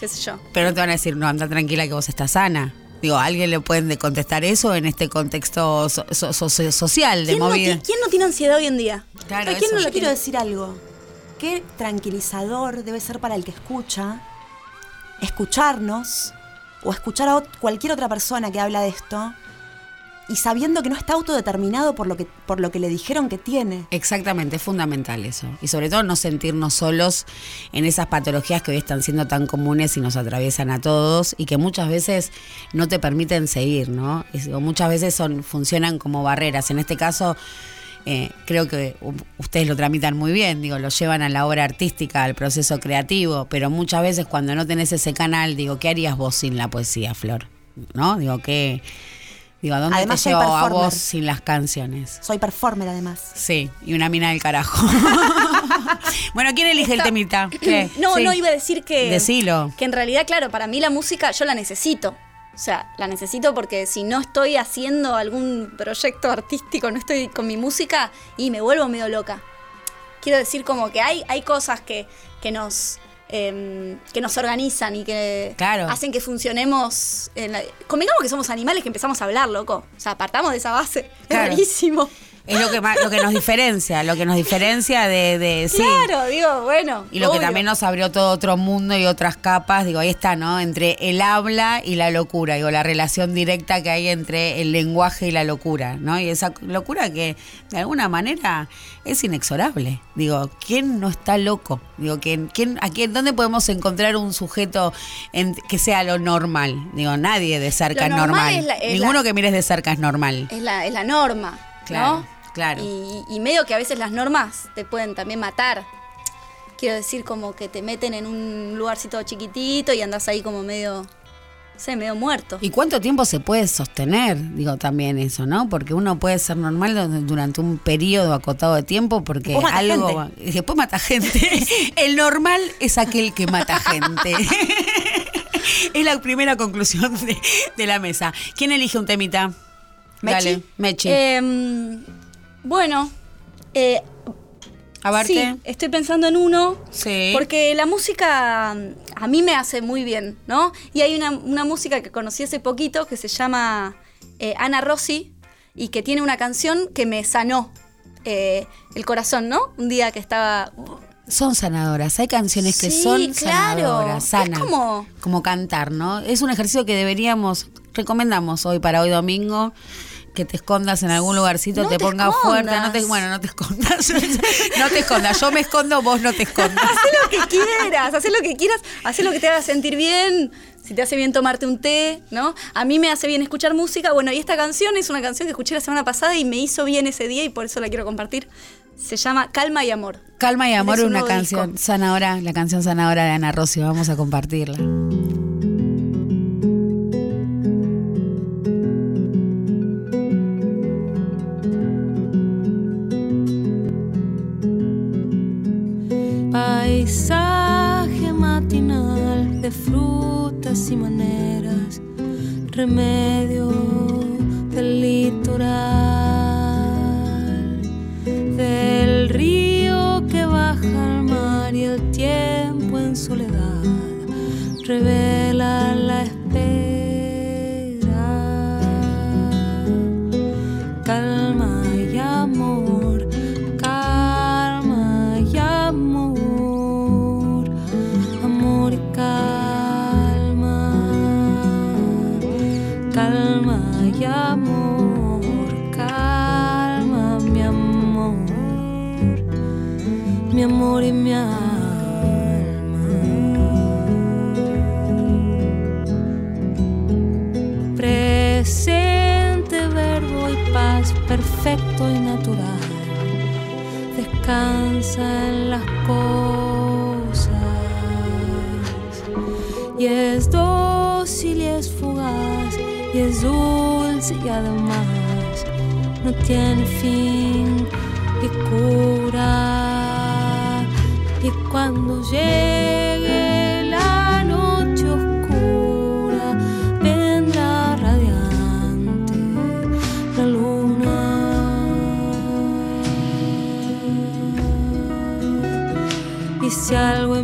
qué sé yo. pero no te van a decir, no, anda tranquila que vos estás sana. Digo, ¿a alguien le pueden de- contestar eso en este contexto so- so- so- social de ¿Quién no, movida? ti- quién no tiene ansiedad hoy en día? Claro, ¿A quién eso. no Yo la quiero tiene? decir algo. Qué tranquilizador debe ser para el que escucha escucharnos o escuchar a cualquier otra persona que habla de esto y sabiendo que no está autodeterminado por lo que, por lo que le dijeron que tiene. Exactamente, es fundamental eso. Y sobre todo no sentirnos solos en esas patologías que hoy están siendo tan comunes y nos atraviesan a todos y que muchas veces no te permiten seguir, ¿no? O muchas veces son, funcionan como barreras. En este caso, eh, creo que ustedes lo tramitan muy bien, digo, lo llevan a la obra artística, al proceso creativo, pero muchas veces cuando no tenés ese canal, digo, ¿qué harías vos sin la poesía, Flor? ¿No? Digo, ¿qué? Digo, ¿a dónde Además, te soy llevo a performer. vos sin las canciones? Soy performer además. Sí, y una mina del carajo. bueno, ¿quién elige el temita? ¿Qué? No, Sí. no, iba a decir que. Decilo. Que en realidad, claro, para mí la música yo la necesito. O sea, la necesito porque si no estoy haciendo algún proyecto artístico, no estoy con mi música y me vuelvo medio loca. Quiero decir como que hay, hay cosas que, que nos em, que nos organizan y que Claro. hacen que funcionemos. En la- Convengamos que somos animales que empezamos a hablar, loco. O sea, partamos de esa base. Claro. Es rarísimo. Es lo que, más- lo que nos diferencia, lo que nos diferencia de... de sí. Claro, digo, bueno. Y lo que también nos abrió todo otro mundo y otras capas, digo, ahí está, ¿no? Entre el habla y la locura, digo, la relación directa que hay entre el lenguaje y la locura, ¿no? Y esa locura que de alguna manera es inexorable. Digo, ¿quién no está loco? Digo, ¿quién, quién, a quién, ¿dónde podemos encontrar un sujeto en- que sea lo normal? Digo, nadie de cerca Lo es normal normal. es la- es Ninguno la- que mires de cerca es normal. es la, es la norma. Claro, ¿no? claro. Y, y medio que a veces las normas te pueden también matar. Quiero decir, como que te meten en un lugarcito chiquitito y andas ahí como medio, no sé, medio muerto. ¿Y cuánto tiempo se puede sostener? Digo también eso, ¿no? Porque uno puede ser normal du- durante un periodo acotado de tiempo porque Después algo... gente. después mata gente. El normal es aquel que mata gente. es la primera conclusión de, de la mesa. ¿Quién elige un temita? Mechi. Dale, Mechi. Em, bueno, eh, a ver sí, estoy pensando en uno. Sí. Porque la música a mí me hace muy bien, ¿no? Y hay una, una música que conocí hace poquito que se llama eh, Ana Rossi y que tiene una canción que me sanó eh, el corazón, ¿no? Un día que estaba... Son sanadoras, hay canciones que Sí, son claro. sanadoras, Es sanan. como- como cantar, ¿no? Es un ejercicio que deberíamos, recomendamos hoy para hoy domingo, que te escondas en algún lugarcito, No te, te pongas fuerte, no te, bueno, no te escondas, no te escondas, yo me escondo, vos no te escondas. Haz lo que quieras, haz lo que quieras, haz lo que te haga sentir bien. Si te hace bien tomarte un té, ¿no? A mí me hace bien escuchar música. Bueno, y esta canción es una canción que escuché la semana pasada y me hizo bien ese día y por eso la quiero compartir. Se llama Calma y Amor. Calma y amor, Es un una canción disco. sanadora, la canción sanadora de Ana Rossi, vamos a compartirla. Remedio del litoral, del río que baja al mar y el tiempo en soledad alcanzan las cosas. Y es dócil y es fugaz y es dulce y además no tiene fin y cura. Y cuando llega si algo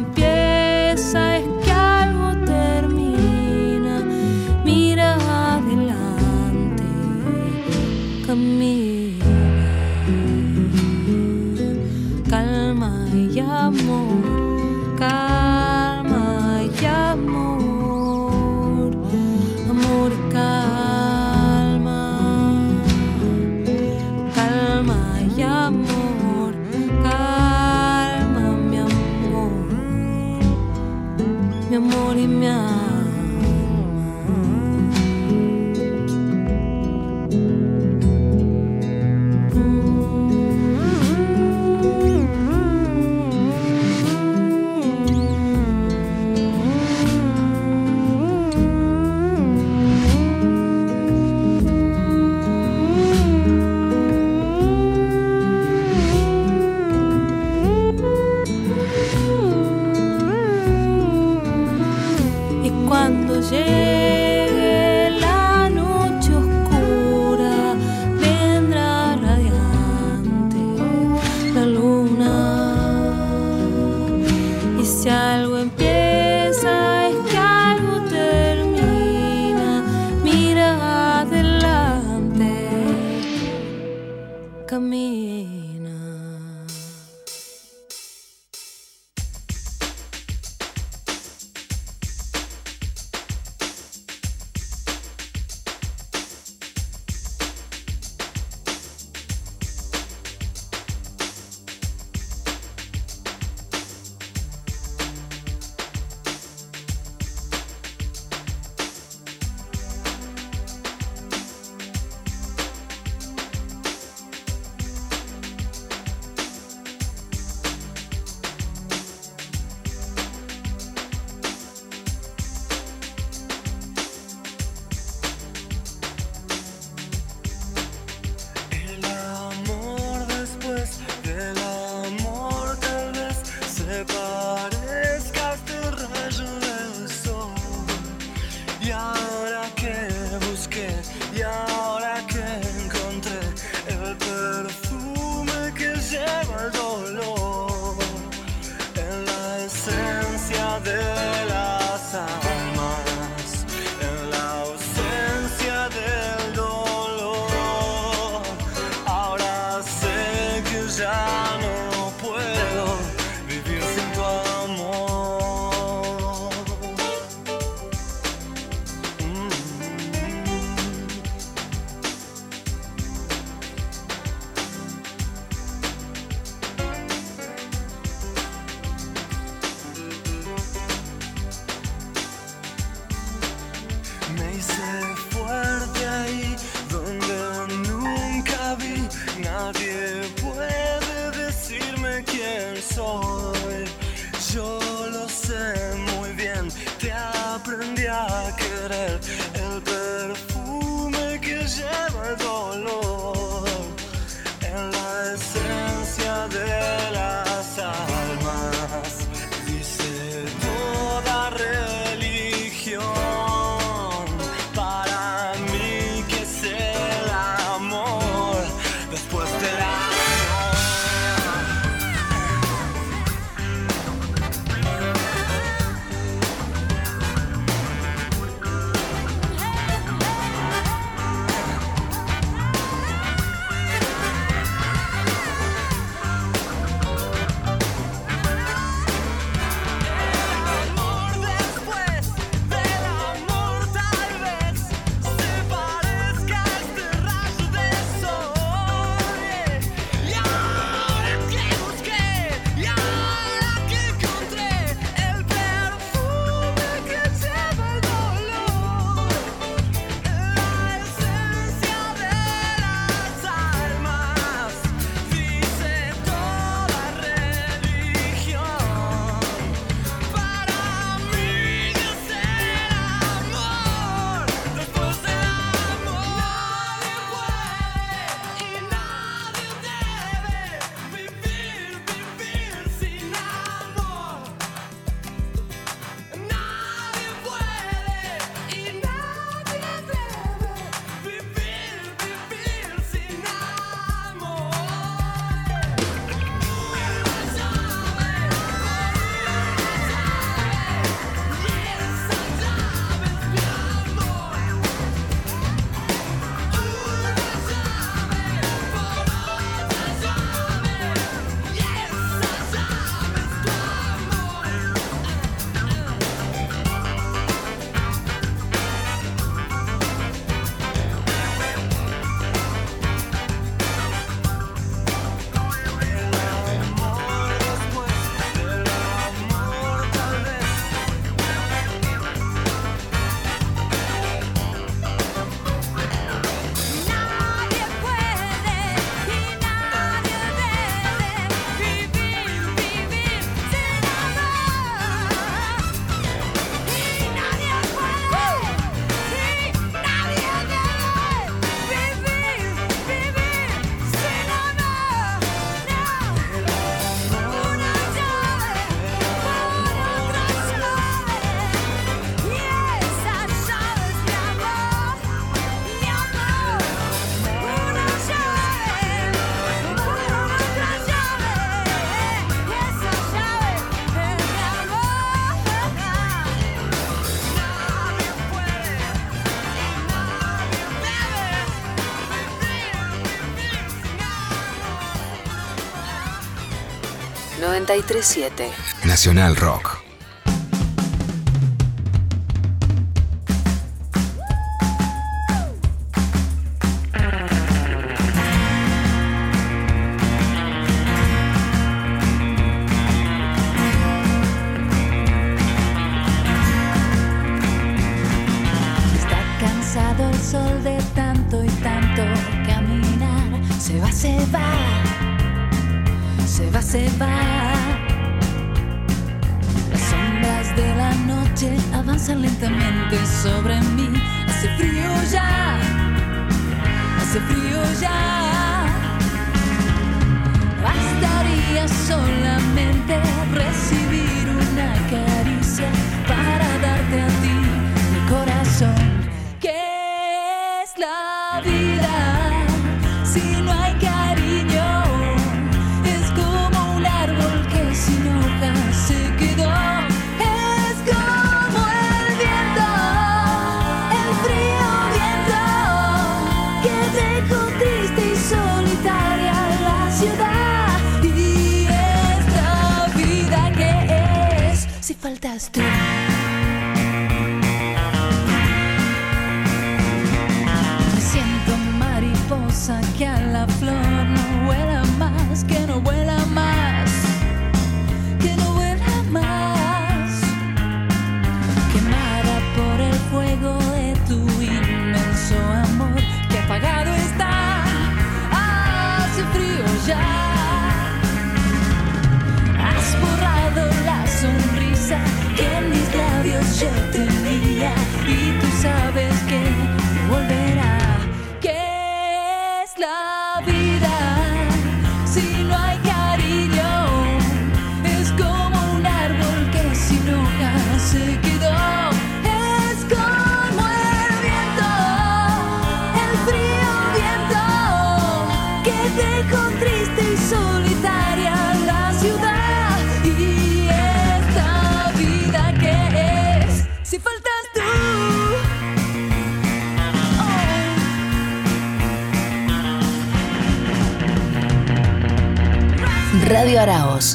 937. Nacional Rock.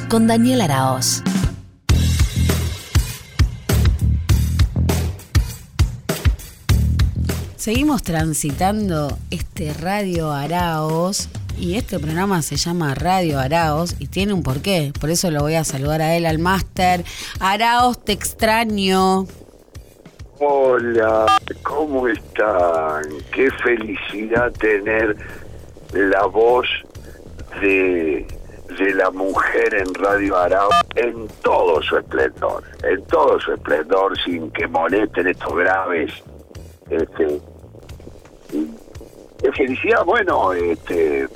Con Daniel Araos. Seguimos transitando este Radio Araos y este programa se llama Radio Araos y tiene un porqué. Por eso lo voy a saludar a él, al máster. Araos, te extraño. Hola, ¿cómo están? Qué felicidad tener la voz de, de la mujer en Radio Arao en todo su esplendor, en todo su esplendor, sin que molesten estos graves. Este, felicidad, bueno, este,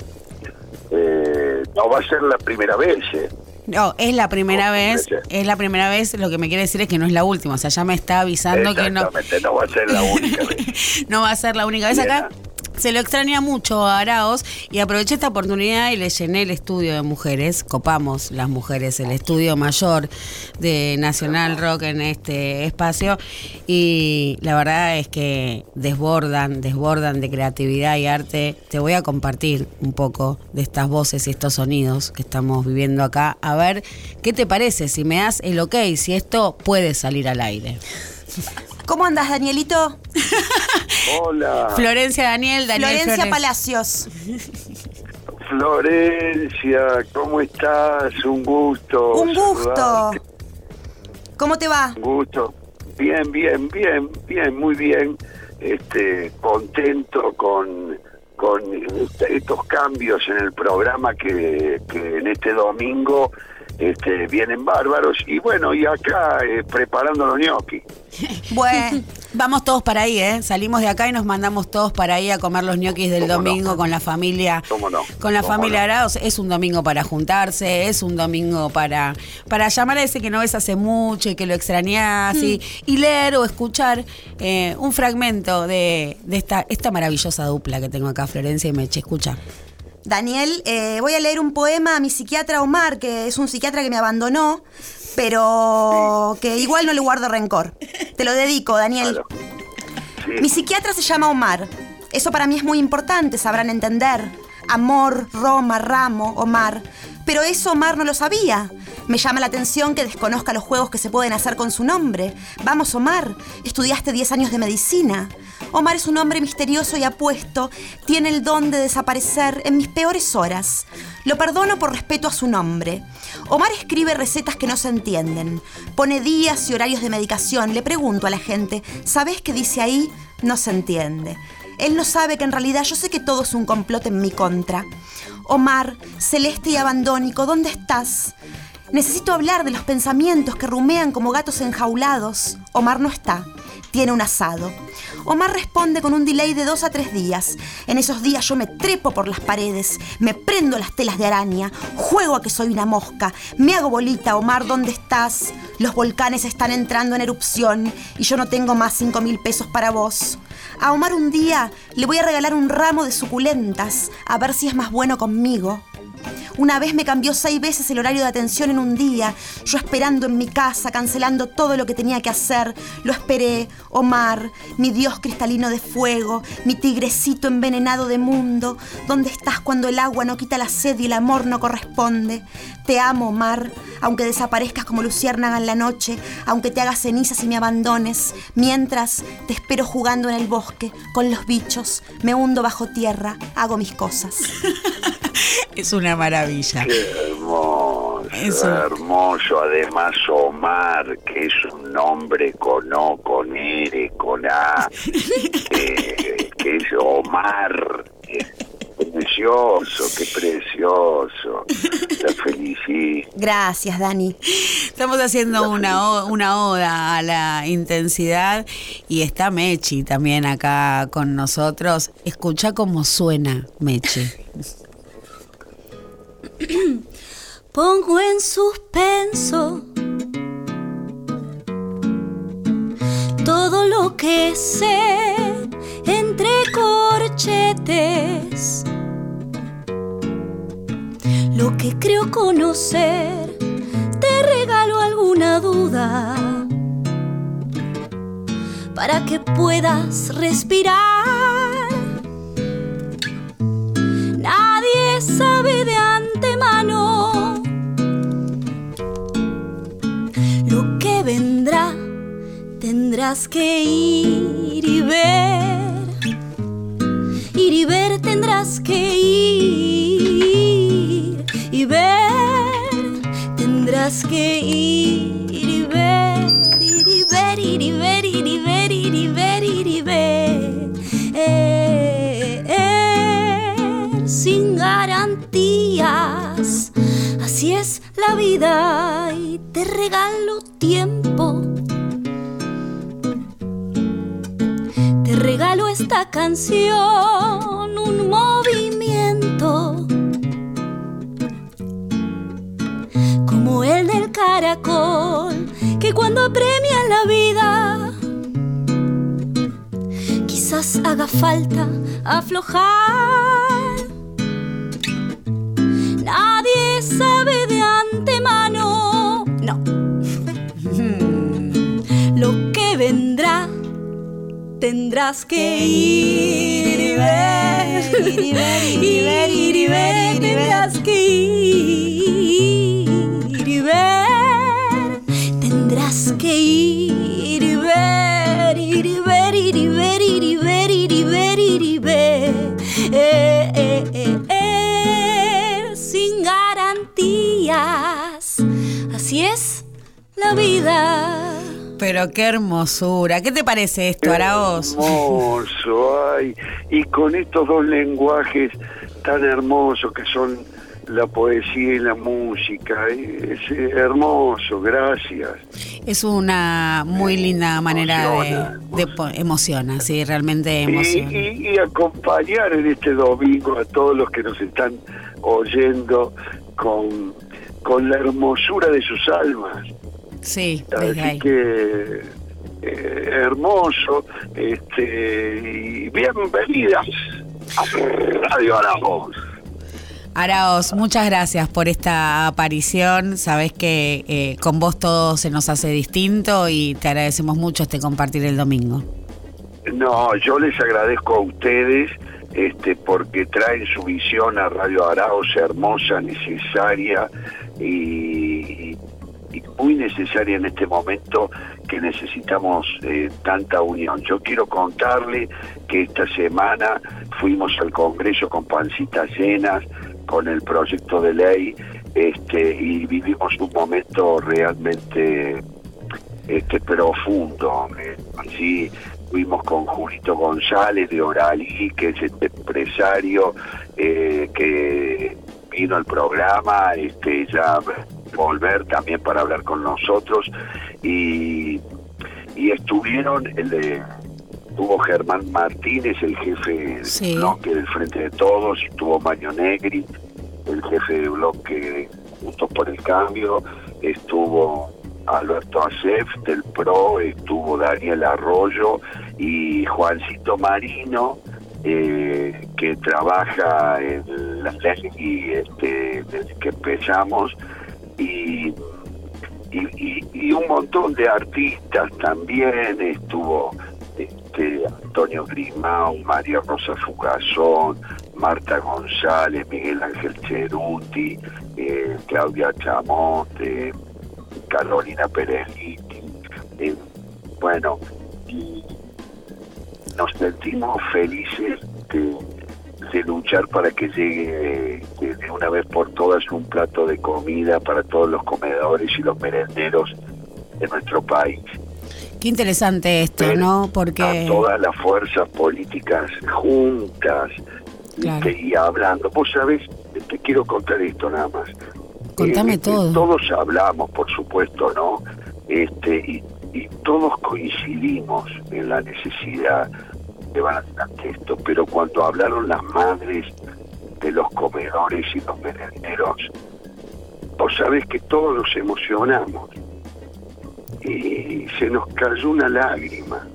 eh, no va a ser la primera vez. eh. No, es la primera No, vez, es la primera vez, lo que me quiere decir es que no es la última, o sea, ya me está avisando que no, no va a ser la única vez. no va a ser la única vez acá. Se lo extraña mucho a Araos y aproveché esta oportunidad y le llené el estudio de mujeres, copamos las mujeres, el estudio mayor de Nacional Rock en este espacio y la verdad es que desbordan, desbordan de creatividad y arte. Te voy a compartir un poco de estas voces y estos sonidos que estamos viviendo acá, a ver qué te parece, si me das el ok, si esto puede salir al aire. ¿Cómo andas, Danielito? Hola. Florencia Daniel, Daniel Florencia Flores. Palacios. Florencia, ¿cómo estás? Un gusto. Un gusto. saludarte. ¿Cómo te va? Un gusto. Bien, bien, bien, bien, muy bien. Este, contento con, con estos cambios en el programa que, que en este domingo este, vienen bárbaros. Y bueno, y acá eh, preparando los gnocchi. Bueno, Vamos todos para ahí, ¿eh? Salimos de acá y nos mandamos todos para ahí a comer los ñoquis del domingo con la familia. ¿Cómo no? Con la ¿Cómo familia no? Arauz. Es un domingo para juntarse, es un domingo para, para llamar a ese que no ves hace mucho y que lo extrañás y, y leer o escuchar eh, un fragmento de, de esta, esta maravillosa dupla que tengo acá, Florencia y Meche. Escucha. Daniel, eh, voy a leer un poema a mi psiquiatra Omar, que es un psiquiatra que me abandonó, pero que igual no le guardo rencor. Te lo dedico, Daniel. Sí. Mi psiquiatra se llama Omar. Eso para mí es muy importante, sabrán entender. amor, Roma, ramo, Omar. Pero eso Omar no lo sabía. Me llama la atención que desconozca los juegos que se pueden hacer con su nombre. Vamos, Omar, estudiaste 10 años de medicina. Omar es un hombre misterioso y apuesto. Tiene el don de desaparecer en mis peores horas. Lo perdono por respeto a su nombre. Omar escribe recetas que no se entienden. Pone días y horarios de medicación. Le pregunto a la gente, ¿sabes qué dice ahí? No se entiende. Él no sabe que en realidad yo sé que todo es un complot en mi contra. Omar, celeste y abandónico, ¿dónde estás? Necesito hablar de los pensamientos que rumean como gatos enjaulados. Omar no está. Tiene un asado. Omar responde con un delay de dos a tres días. En esos días yo me trepo por las paredes, me prendo las telas de araña, juego a que soy una mosca, me hago bolita, Omar, ¿dónde estás? Los volcanes están entrando en erupción y yo no tengo más cinco mil pesos para vos. A Omar un día le voy a regalar un ramo de suculentas, a ver si es más bueno conmigo. Una vez me cambió seis veces el horario de atención en un día, yo esperando en mi casa, cancelando todo lo que tenía que hacer. Lo esperé, Omar, mi dios cristalino de fuego, mi tigrecito envenenado de mundo. ¿Dónde estás cuando el agua no quita la sed y el amor no corresponde? Te amo, Omar, aunque desaparezcas como luciérnaga en la noche, aunque te hagas cenizas y me abandones. Mientras te espero jugando en el bosque, con los bichos, me hundo bajo tierra, hago mis cosas. Es una maravilla. Qué hermoso, Eso. hermoso. Además, Omar, que es un nombre con O, con R, con A, eh, que es Omar. Precioso, qué precioso. Te felicito. Gracias, Dani. Estamos haciendo una, o- una oda a la intensidad y está Mechi también acá con nosotros. Escucha cómo suena Mechi. Pongo en suspenso todo lo que sé entre corchetes. Lo que creo conocer, te regalo alguna duda para que puedas respirar. Nadie sabe de Tendrás que ir y ver. Ir y ver tendrás que ir y ver. Tendrás que ir y ver. Ir y ver, ir y ver, ir y ver, ir y ver, ir y ver. Sin garantías. Así es la vida y te regalo tiempo. Regalo esta canción, un movimiento. Como el del caracol, que cuando apremia la vida, quizás haga falta aflojar. Nadie sabe de Tendrás que ir y ver, ir y ver, ir y ver, ir y ver, tendrás que ir y ver, tendrás que ir y ver, ir y ver, ir y ver, ir y ver, ir y ver, ir y ver, eh, eh, eh, eh, sin garantías, así es la vida. Pero qué hermosura. ¿Qué te parece esto, Araos? Hermoso, ay. Y con estos dos lenguajes tan hermosos que son la poesía y la música. Es eh, hermoso, gracias. Es una muy linda manera de, Emociona, de emociona, sí, realmente Y, emociona. y- y acompañar en este domingo a todos los que nos están oyendo con, con la hermosura de sus almas. Sí, desde Así ahí. que eh, hermoso, este y bienvenidas a Radio Aragón. Araos, muchas gracias por esta aparición. Sabes que eh, con vos todo se nos hace distinto y te agradecemos mucho este compartir el domingo. No, yo les agradezco a ustedes este, porque traen su visión a Radio Araos hermosa, necesaria y muy necesaria en este momento que necesitamos eh, tanta unión. Yo quiero contarle que esta semana fuimos al Congreso con pancitas llenas, con el proyecto de ley, este, y vivimos un momento realmente este profundo. eh, Así fuimos con Julito González de Oralí, que es este empresario eh, que vino al programa, este ya volver también para hablar con nosotros y, y estuvieron el de Tuvo Germán Martínez, el jefe del Sí. bloque del Frente de Todos, estuvo Mario Negri, el jefe de bloque Juntos por el Cambio, estuvo Alberto Acef del PRO, estuvo Daniel Arroyo y Juancito Marino, eh, que trabaja en la ley este, desde que empezamos, y, y, un montón de artistas también, estuvo este, Antonio Grimao, María Rosa Fugazón, Marta González, Miguel Ángel Cheruti, eh, Claudia Chamonte, Carolina Pereliti, eh, bueno, y nos sentimos felices de, de luchar para que llegue eh, de una vez por todas un plato de comida para todos los comedores y los merenderos de nuestro país. Qué interesante esto, ¿no? A Porque todas las fuerzas políticas juntas y hablando. Vos sabés, te quiero contar esto nada más. Contame Eh, todo. Todos hablamos, por supuesto, ¿no? Este, y, y todos coincidimos en la necesidad de llevar adelante esto, pero cuando hablaron las madres de los comedores y los merenderos, vos sabés que todos nos emocionamos y se nos cayó una lágrima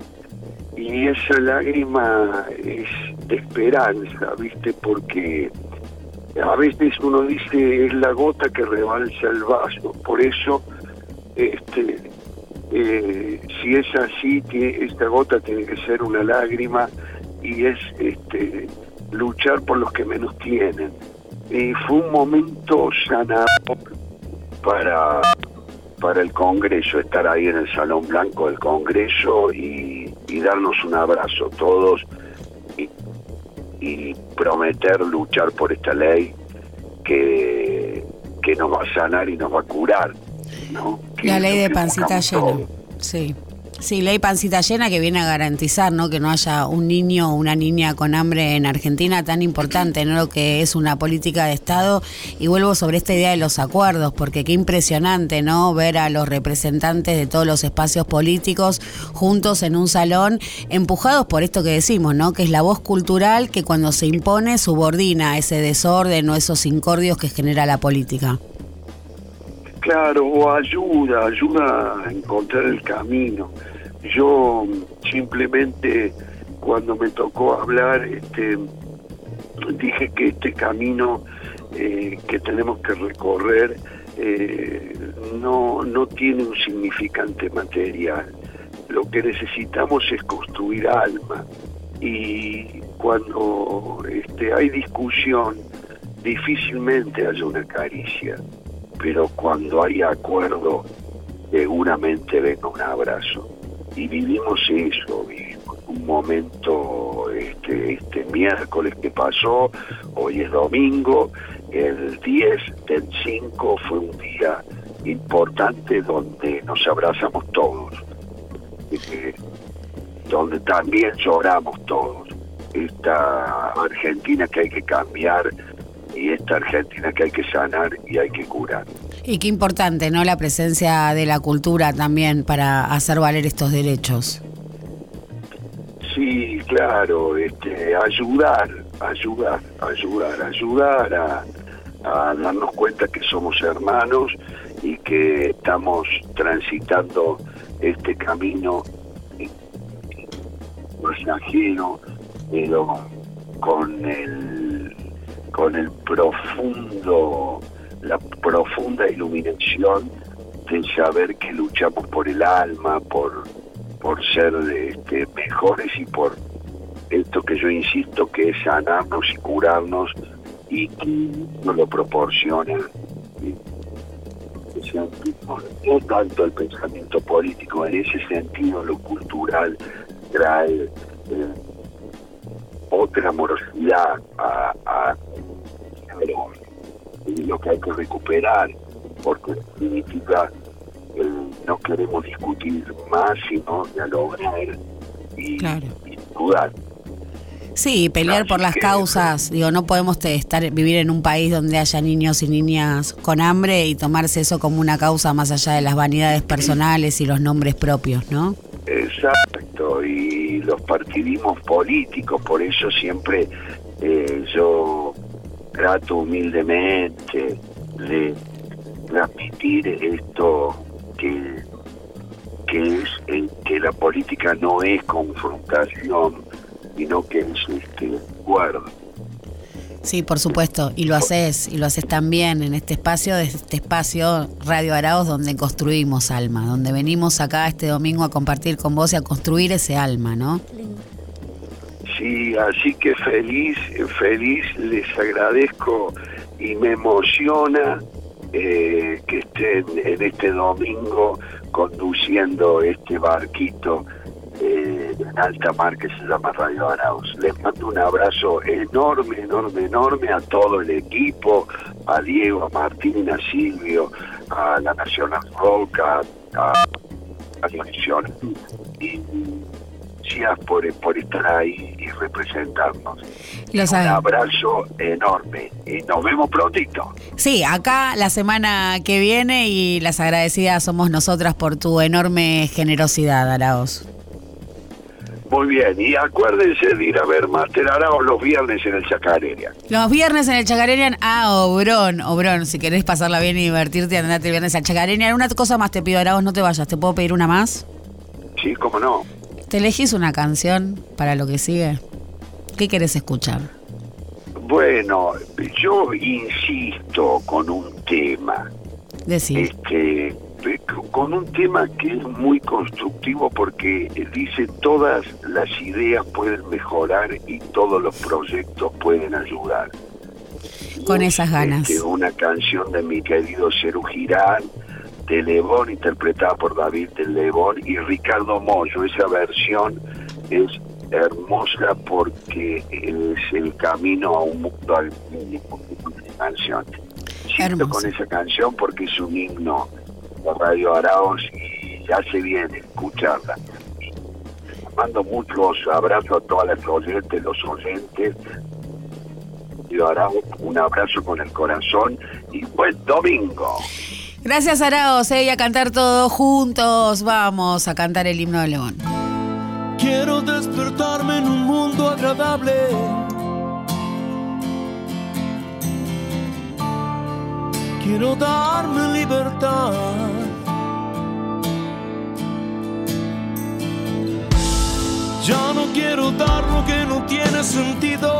y esa lágrima es de esperanza, ¿viste? Porque a veces uno dice es la gota que rebalsa el vaso, por eso este eh, si es así, esta gota tiene que ser una lágrima y es este luchar por los que menos tienen. Y fue un momento sanador para para el Congreso, estar ahí en el Salón Blanco del Congreso y, y darnos un abrazo todos y, y prometer luchar por esta ley que, que nos va a sanar y nos va a curar. La ley de pancita llena. Sí. Sí, ley pancita llena que viene a garantizar, ¿no? Que no haya un niño o una niña con hambre en Argentina tan importante, ¿no? Lo que es una política de Estado. Y vuelvo sobre esta idea de los acuerdos, porque qué impresionante, ¿no? Ver a los representantes de todos los espacios políticos juntos en un salón, empujados por esto que decimos, ¿no? Que es la voz cultural que cuando se impone subordina ese desorden o esos incordios que genera la política. Claro, o ayuda, ayuda a encontrar el camino. Yo simplemente cuando me tocó hablar, este, dije que este camino eh, que tenemos que recorrer eh, no, no tiene un significante material. Lo que necesitamos es construir alma. Y cuando este, hay discusión, difícilmente hay una caricia pero cuando hay acuerdo, seguramente venga un abrazo. Y vivimos eso, vivimos un momento, este, este miércoles que pasó, hoy es domingo, el 10 del 5 fue un día importante donde nos abrazamos todos, eh, donde también lloramos todos. Esta Argentina que hay que cambiar y esta Argentina que hay que sanar y hay que curar. Y qué importante, ¿no? La presencia de la cultura también para hacer valer estos derechos. Sí, claro, este, ayudar, ayudar, ayudar, ayudar a, a darnos cuenta que somos hermanos y que estamos transitando este camino pasajero, pero con el con el profundo, la profunda iluminación de saber que luchamos por el alma, por, por ser este, mejores y por esto que yo insisto que es sanarnos y curarnos y que nos lo proporciona sentido, no tanto el pensamiento político, en ese sentido lo cultural trae eh, otra amorosidad a, a- a lo, lo que hay que recuperar, porque en definitiva eh, no queremos discutir más, sino dialogar y, Claro. y dudar. Sí, pelear Así por las que- causas. Digo, no podemos estar vivir en un país donde haya niños y niñas con hambre y tomarse eso como una causa más allá de las vanidades personales y los nombres propios, ¿no? Exacto, y los partidismos políticos, por eso siempre eh, yo trato humildemente de transmitir esto que, que es eh, que la política no es confrontación, sino que es este acuerdo. Sí, por supuesto, y lo haces, y lo haces también en este espacio, de este espacio Radio Araos donde construimos alma, donde venimos acá este domingo a compartir con vos y a construir ese alma, ¿no? Sí, así que feliz, feliz, les agradezco y me emociona eh, que estén en este domingo conduciendo este barquito eh, en alta mar que se llama Radio Arauz. Les mando un abrazo enorme, enorme, enorme a todo el equipo, a Diego, a Martín, a Silvio, a la Nacional Rock, a, a, Nacional. Y gracias por, por estar ahí y representarnos. Lo Un abrazo enorme y nos vemos prontito. Sí, acá la semana que viene y las agradecidas somos nosotras por tu enorme generosidad, Araos. Muy bien, y acuérdense de ir a ver Master Arao los viernes en el Chacarera. Los viernes en el Chacarenian a Obrón. Obrón, si querés pasarla bien y divertirte, andate el viernes al Chacarenian. Una cosa más te pido, Araos, no te vayas. ¿Te puedo pedir una más? Sí, cómo no. ¿Te elegís una canción para lo que sigue? ¿Qué querés escuchar? Bueno, yo insisto con un tema, Decir. este, con un tema que es muy constructivo porque dice todas las ideas pueden mejorar y todos los proyectos pueden ayudar. Con esas ganas. Este, una canción de mi querido Ceru Girán, de Lebón, interpretada por David de Lebón y Ricardo Mollo. Esa versión es hermosa porque es el camino a un mundo al canción. Siento con esa canción porque es un himno de Radio Araos y ya se viene escucharla. Mando muchos abrazos a todas las oyentes, los oyentes. Radio Araos, un abrazo con el corazón y buen domingo. Gracias, Araos, eh, y a cantar todos juntos. Vamos a cantar el himno de León. Quiero despertarme en un mundo agradable. Quiero darme libertad. Ya no quiero dar lo que no tiene sentido.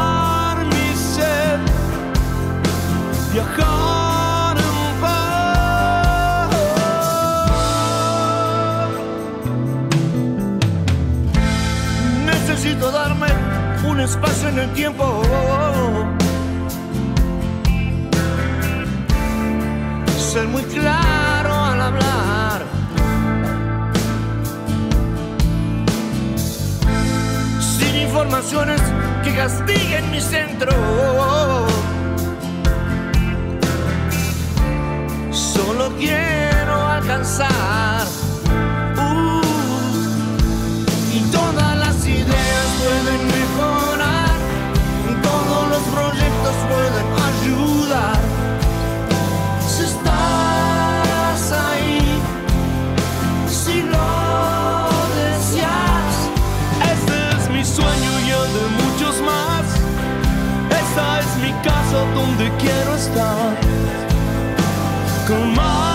viajar en paz. Necesito darme un espacio en el tiempo. Ser muy claro al hablar. Sin informaciones que castiguen mi centro. solo quiero alcanzar. Uh, y todas las ideas pueden mejorar, todos los proyectos pueden ayudar. Si estás ahí, si lo deseas, este es mi sueño y el de muchos más. Esta es mi casa donde quiero estar. com mais.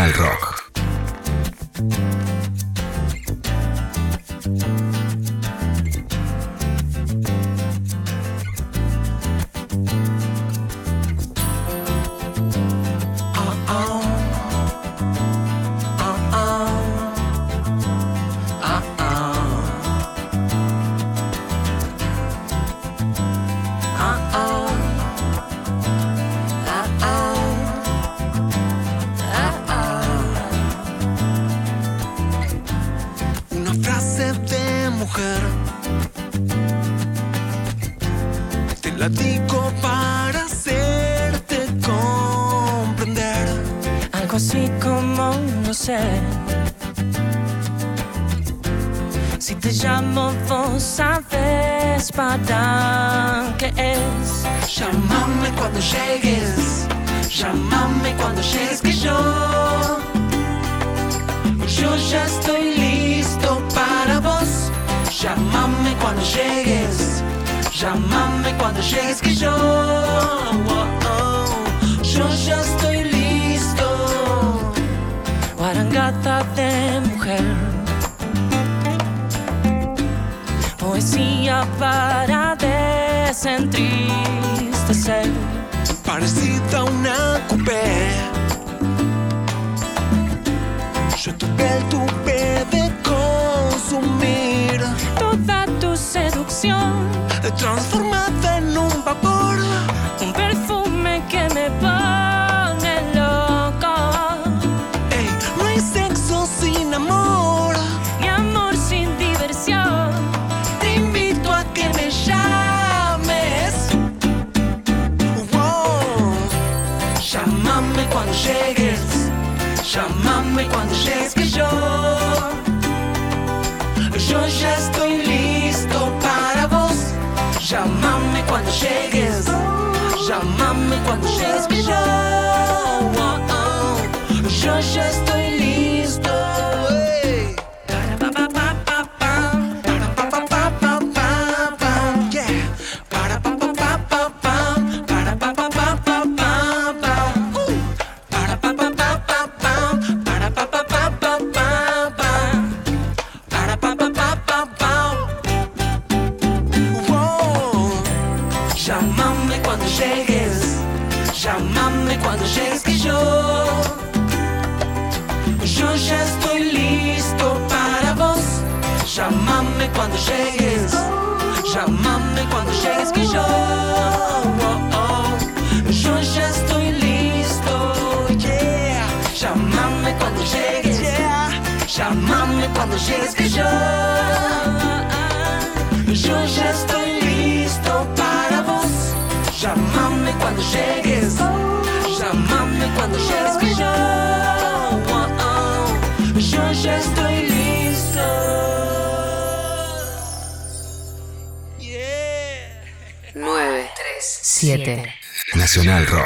General Rock. думай, quando ще скажу, yo ya estoy listo para vos. Llámame cuando llegues, llámame cuando llegues que yo, oh, oh. yo ya estoy Nacional Rock.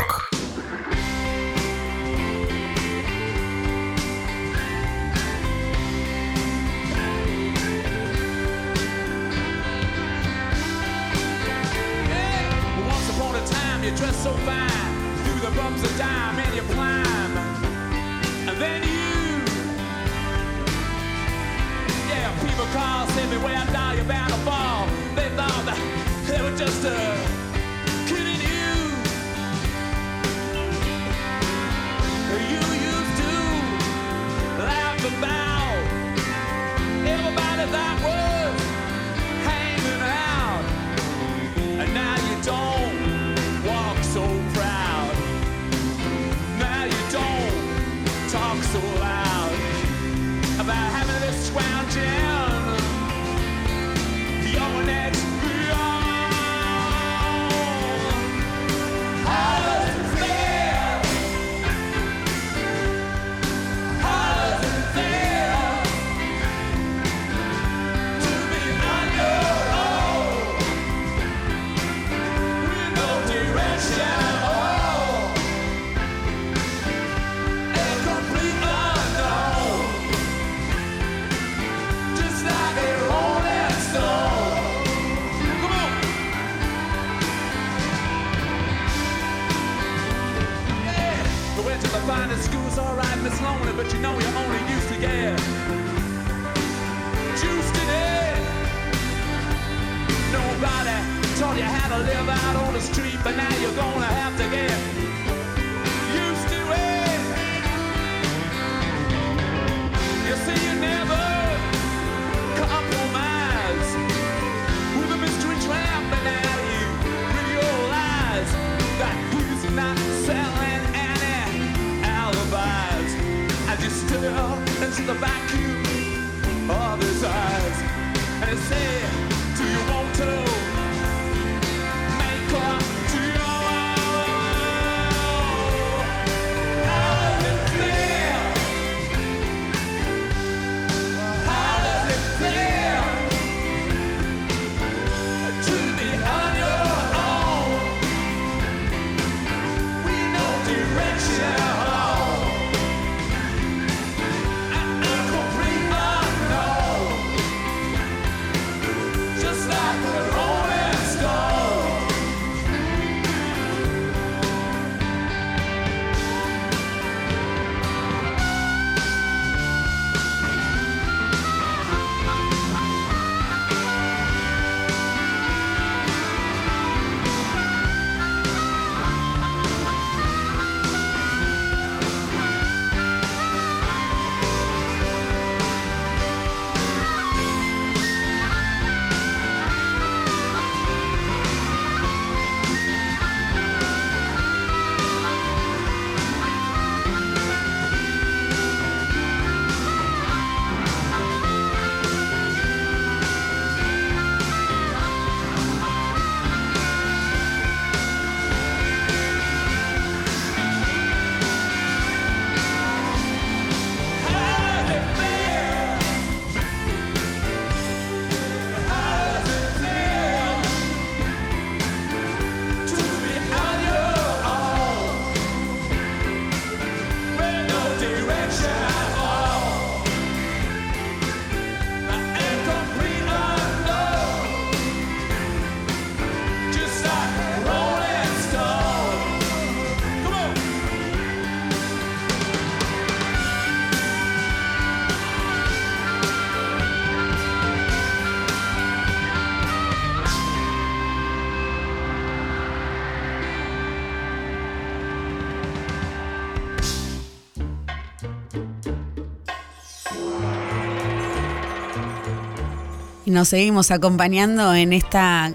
Nos seguimos acompañando en esta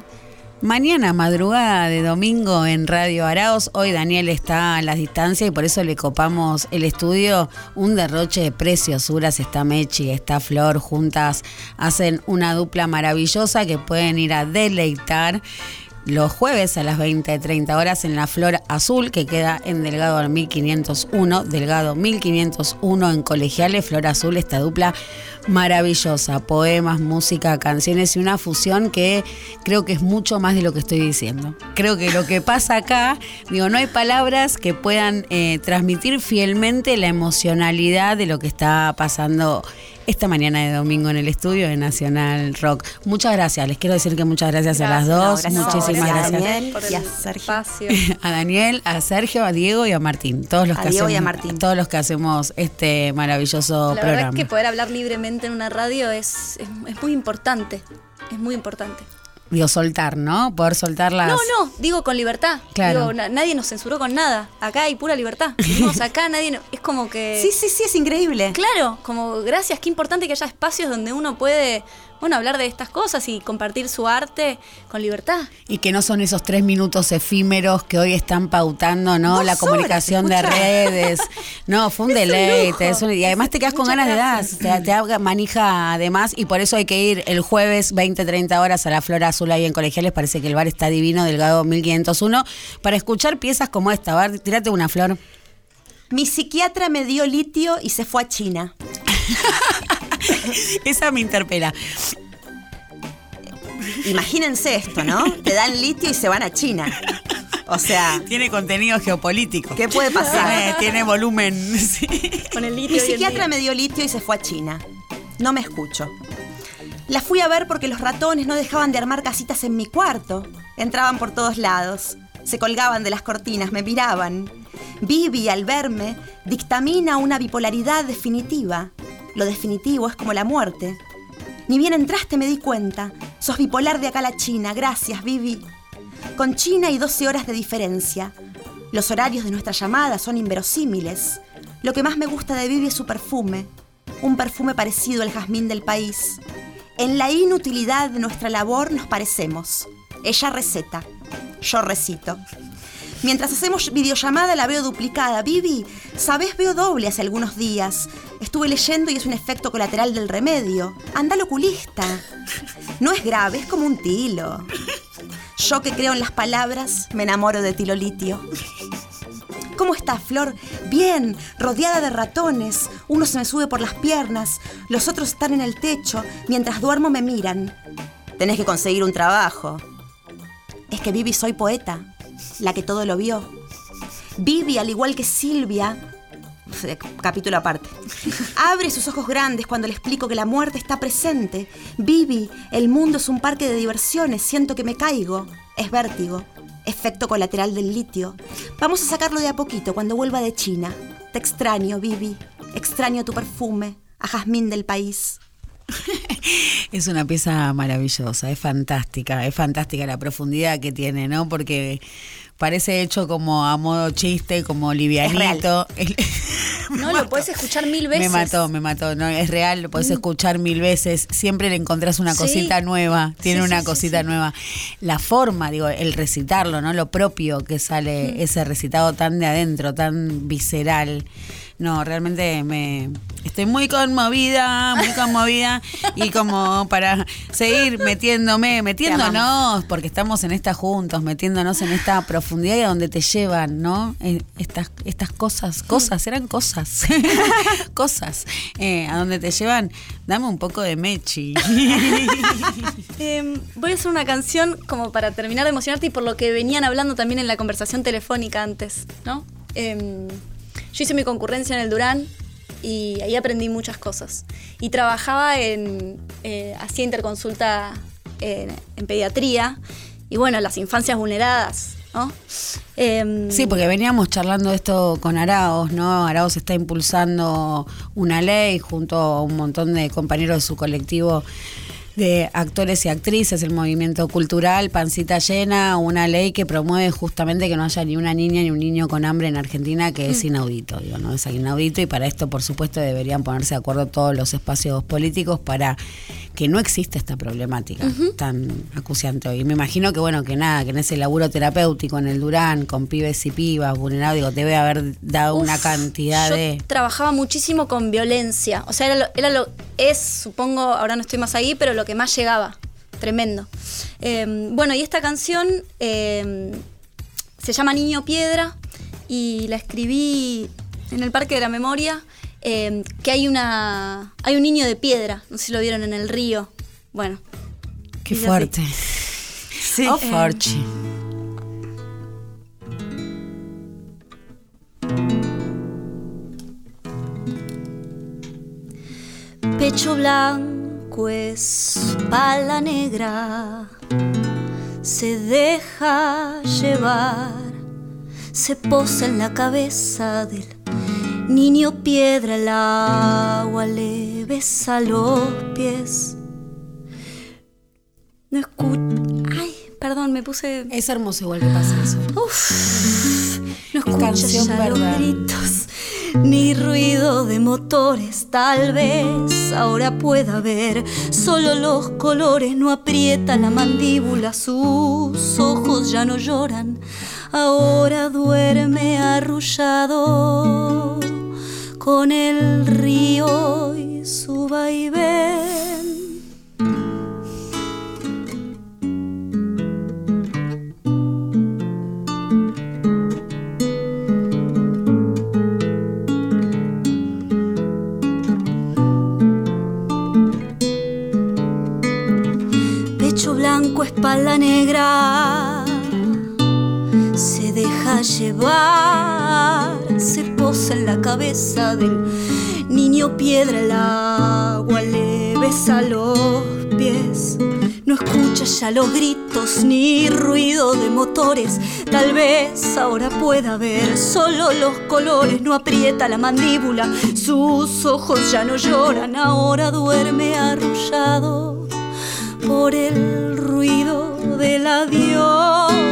mañana, madrugada de domingo en Radio Araos. Hoy Daniel está a las distancias y por eso le copamos el estudio. Un derroche de preciosuras. Está Mechi, está Flor. Juntas hacen una dupla maravillosa que pueden ir a deleitar los jueves a las 20-30 horas en la Flor Azul, que queda en Delgado 1501, Delgado 1501 en Colegiales, Flor Azul, esta dupla maravillosa, poemas, música, canciones y una fusión que creo que es mucho más de lo que estoy diciendo. Creo que lo que pasa acá, digo, no hay palabras que puedan eh, transmitir fielmente la emocionalidad de lo que está pasando esta mañana de domingo en el estudio de Nacional Rock. Muchas gracias, les quiero decir que muchas gracias, a las dos, No, gracias a muchísimas gracias. Daniel por el y a Sergio. espacio. A Daniel, a Sergio, a Diego y a Martín. Todos los A que Diego y a hacemos, Martín. todos los que hacemos este maravilloso La programa. verdad es que poder hablar libremente en una radio es, es, es muy importante. Es muy importante. Digo, soltar, ¿no? Poder soltar las. No, no, digo con libertad. Claro. Digo, na- nadie nos censuró con nada. Acá hay pura libertad. Vivimos acá, nadie. no- es como que. Sí, sí, sí, es increíble. Claro, como gracias, qué importante que haya espacios donde uno puede, bueno, hablar de estas cosas y compartir su arte con libertad. Y que no son esos tres minutos efímeros que hoy están pautando, ¿no? Dos la comunicación horas, de redes. No, fue un Es deleite. lujo. es un- y además te quedas con ganas gracias. de dar. Te, te manija además. Y por eso hay que ir el jueves 20, 30 horas a la Flor Azul ahí en Colegiales. Parece que el bar está divino, Delgado 1501. Para escuchar piezas como esta. A ver, tírate una flor. Mi psiquiatra me dio litio y se fue a China. Esa me interpela. Imagínense esto, ¿no? Te dan litio y se van a China. O sea, Tiene contenido geopolítico. ¿qué puede pasar? Tiene, tiene volumen. sí. Con el litio. Mi psiquiatra me dio litio y se fue a China. No me escucho. La fui a ver porque los ratones no dejaban de armar casitas en mi cuarto. Entraban por todos lados. Se colgaban de las cortinas, me miraban. Vivi, al verme, dictamina una bipolaridad definitiva. Lo definitivo es como la muerte. Ni bien entraste me di cuenta. Sos bipolar de acá a la China. Gracias, Vivi. Con China hay 12 horas de diferencia. Los horarios de nuestra llamada son inverosímiles. Lo que más me gusta de Vivi es su perfume. Un perfume parecido al jazmín del país. En la inutilidad de nuestra labor nos parecemos. Ella receta. Yo recito. Mientras hacemos videollamada la veo duplicada. Vivi, sabes, veo doble hace algunos días. Estuve leyendo y es un efecto colateral del remedio. Anda al oculista. No es grave, es como un tilo. Yo que creo en las palabras, me enamoro de tilo litio. ¿Cómo estás, Flor? Bien, rodeada de ratones. Uno se me sube por las piernas, los otros están en el techo. Mientras duermo me miran. Tenés que conseguir un trabajo. Es que Vivi soy poeta, la que todo lo vio. Vivi, al igual que Silvia, eh, capítulo aparte, abre sus ojos grandes cuando le explico que la muerte está presente. Vivi, el mundo es un parque de diversiones, siento que me caigo. Es vértigo, efecto colateral del litio. Vamos a sacarlo de a poquito cuando vuelva de China. Te extraño, Vivi. Extraño tu perfume, a jazmín del país. Es una pieza maravillosa, es fantástica, es fantástica la profundidad que tiene, ¿no? Porque parece hecho como a modo chiste, como livianito. Es No, lo puedes escuchar mil veces. Me mató, me mató. No, es real, lo podés escuchar mil veces. Siempre le encontrás una Sí. cosita nueva. Tiene Sí, una sí, cosita nueva. La forma, digo, el recitarlo, ¿no? Lo propio que sale Mm. ese recitado tan de adentro, tan visceral. No, realmente me estoy muy conmovida, muy conmovida. y como para seguir metiéndome, metiéndonos, porque estamos en esta juntos, metiéndonos en esta profundidad y a donde te llevan, ¿no? Estas, estas cosas, cosas, eran cosas. cosas. eh, a donde te llevan, dame un poco de mechi. Eh, voy a hacer una canción como para terminar de emocionarte y por lo que venían hablando también en la conversación telefónica antes, ¿no? Em, yo hice mi concurrencia en el Durán y ahí aprendí muchas cosas. Y trabajaba en, eh, hacía interconsulta en, pediatría y bueno, las infancias vulneradas, ¿no? Em, Sí, porque veníamos charlando esto con Araos, ¿no? Araos está impulsando una ley junto a un montón de compañeros de su colectivo de actores y actrices, el movimiento cultural, pancita llena, una ley que promueve justamente que no haya ni una niña ni un niño con hambre en Argentina, que es inaudito, digo, no es inaudito y para esto, por supuesto, deberían ponerse de acuerdo todos los espacios políticos para que no exista esta problemática tan acuciante hoy. Me imagino que, bueno, que nada, que en ese laburo terapéutico en el Durán, con pibes y pibas vulnerables, digo, debe haber dado una cantidad yo de... trabajaba muchísimo con violencia. O sea, era lo, era lo- es, supongo, ahora no estoy más ahí, pero lo que más llegaba. Tremendo. Eh, bueno, y esta canción eh, se llama Niño Piedra y la escribí en el Parque de la Memoria, eh, que hay una hay un niño de piedra, no sé si lo vieron en el río. Bueno. Qué fuerte. Sí. Oh, Pecho blanco, espalda negra, se deja llevar, se posa en la cabeza del niño piedra, el agua le besa los pies. No escucho. Ay, perdón, me puse. Es hermoso igual que pasa eso. Uf, no canción ya los gritos ni ruido de motores. Tal vez ahora pueda ver solo los colores. No aprieta la mandíbula, sus ojos ya no lloran. Ahora duerme arrullado con el río y su vaivén. Espalda negra. Se deja llevar, se posa en la cabeza del niño piedra, el agua le besa los pies. No escucha ya los gritos ni ruido de motores. Tal vez ahora pueda ver solo los colores. No aprieta la mandíbula, sus ojos ya no lloran. Ahora duerme arrullado por el ruido del adiós.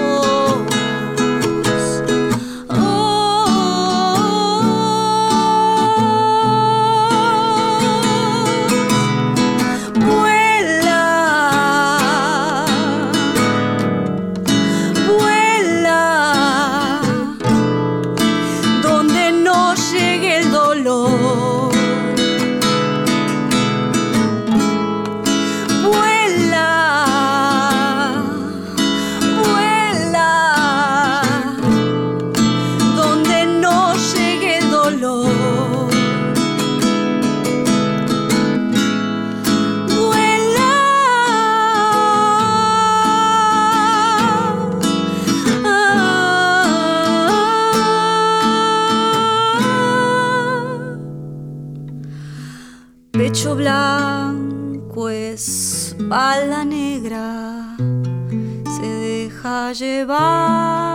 Espalda negra, se deja llevar.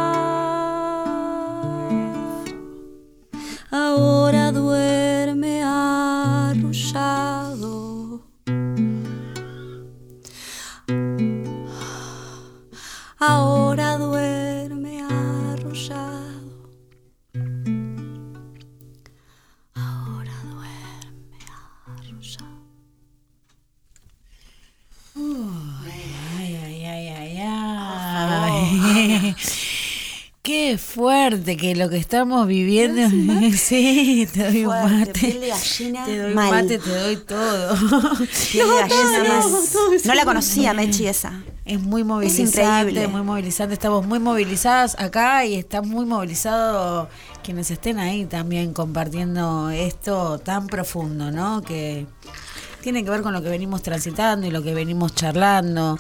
Fuerte que lo que estamos viviendo. Sí, te doy un mate. piel de gallina, Te doy mal. mate, te doy todo. Piel de gallina no, más. la conocía. Mechi, esa. Es muy movilizante, muy movilizante. Estamos muy movilizadas acá y está muy movilizado quienes estén ahí también compartiendo esto tan profundo, ¿no? Que tiene que ver con lo que venimos transitando y lo que venimos charlando,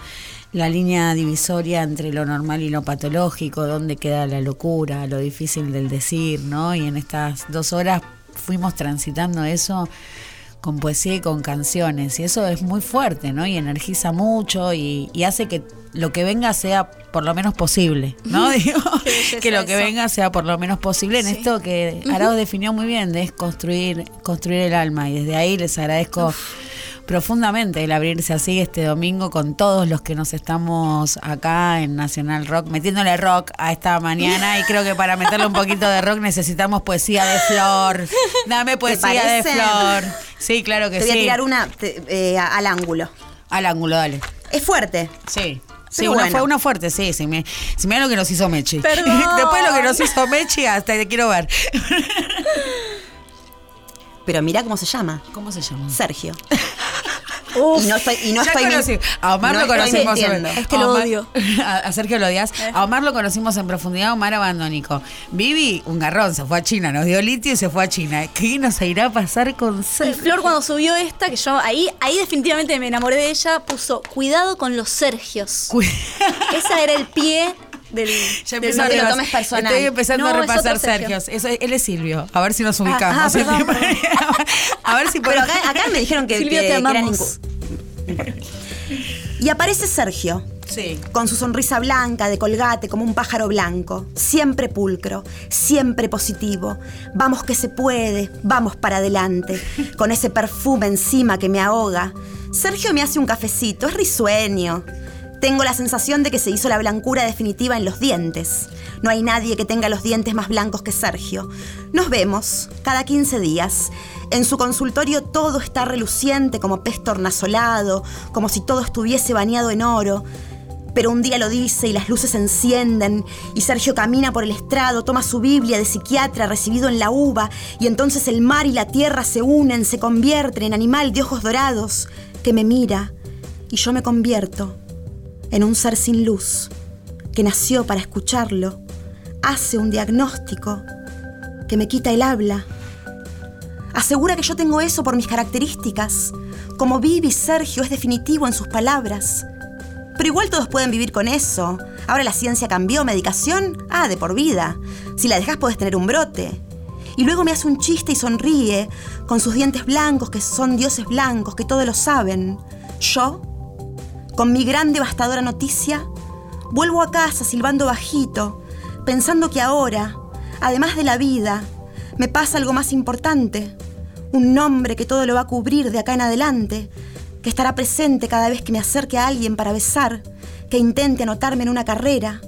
la línea divisoria entre lo normal y lo patológico, dónde queda la locura, lo difícil del decir, ¿no? Y en estas dos horas fuimos transitando eso con poesía y con canciones. Y eso es muy fuerte, ¿no? Y energiza mucho y, y hace que lo que venga sea por lo menos posible, ¿no? Digo, que lo que eso. venga sea por lo menos posible en Sí. esto que Arauz definió muy bien, de es construir, construir el alma. Y desde ahí les agradezco profundamente el abrirse así este domingo con todos los que nos estamos acá en Nacional Rock, metiéndole rock a esta mañana y creo que para meterle un poquito de rock necesitamos poesía de flor. Dame poesía de flor. Sí, claro que Te voy sí. a tirar una te- eh, al ángulo. Al ángulo, dale. Es fuerte. Sí. Sí, una, fue una fuerte, sí, sí. Me, si mira lo que nos hizo Mechi. Perdón. Después lo que nos hizo Mechi, hasta te quiero ver. Pero mira cómo se llama. ¿Cómo se llama? Sergio. Y no estoy, y no estoy conocí- A Omar no lo conocimos. en- Este a lo Omar- odio. A, a Sergio lo odias. A Omar lo conocimos en profundidad, Omar abandónico. Vivi, un garrón, se fue a China, nos dio litio y se fue a China. ¿Qué nos irá a pasar con Y Sergio? Flor cuando subió esta, que yo ahí, ahí definitivamente me enamoré de ella, puso cuidado con los Sergios. Cu- Ese era el pie del. Ya del no te lo tomes personal. Estoy empezando No, a repasar Sergio. Sergios. Eso- él es Silvio. A ver si nos ubicamos. ah, perdón, a ver si Pero acá, acá me dijeron que, Silvia, que- te que eran amamos. Y aparece Sergio, Sí. con su sonrisa blanca de colgate como un pájaro blanco, siempre pulcro, siempre positivo. Vamos que se puede, vamos para adelante, con ese perfume encima que me ahoga. Sergio me hace un cafecito, es risueño. Tengo la sensación de que se hizo la blancura definitiva en los dientes. No hay nadie que tenga los dientes más blancos que Sergio. Nos vemos cada 15 días. En su consultorio todo está reluciente como pez tornasolado, como si todo estuviese bañado en oro. Pero un día lo dice y las luces se encienden y Sergio camina por el estrado, toma su Biblia de psiquiatra recibido en la uva y entonces el mar y la tierra se unen, se convierten en animal de ojos dorados que me mira y yo me convierto en un ser sin luz que nació para escucharlo, hace un diagnóstico que me quita el habla. Asegura que yo tengo eso por mis características. Como Vivi, Sergio es definitivo en sus palabras. Pero igual todos pueden vivir con eso. Ahora la ciencia cambió, medicación, ah, de por vida. Si la dejas puedes tener un brote. Y luego me hace un chiste y sonríe, con sus dientes blancos, que son dioses blancos, que todo lo saben. Yo, con mi gran devastadora noticia, vuelvo a casa silbando bajito, pensando que ahora, además de la vida, me pasa algo más importante. Un nombre que todo lo va a cubrir de acá en adelante, que estará presente cada vez que me acerque a alguien para besar, que intente anotarme en una carrera,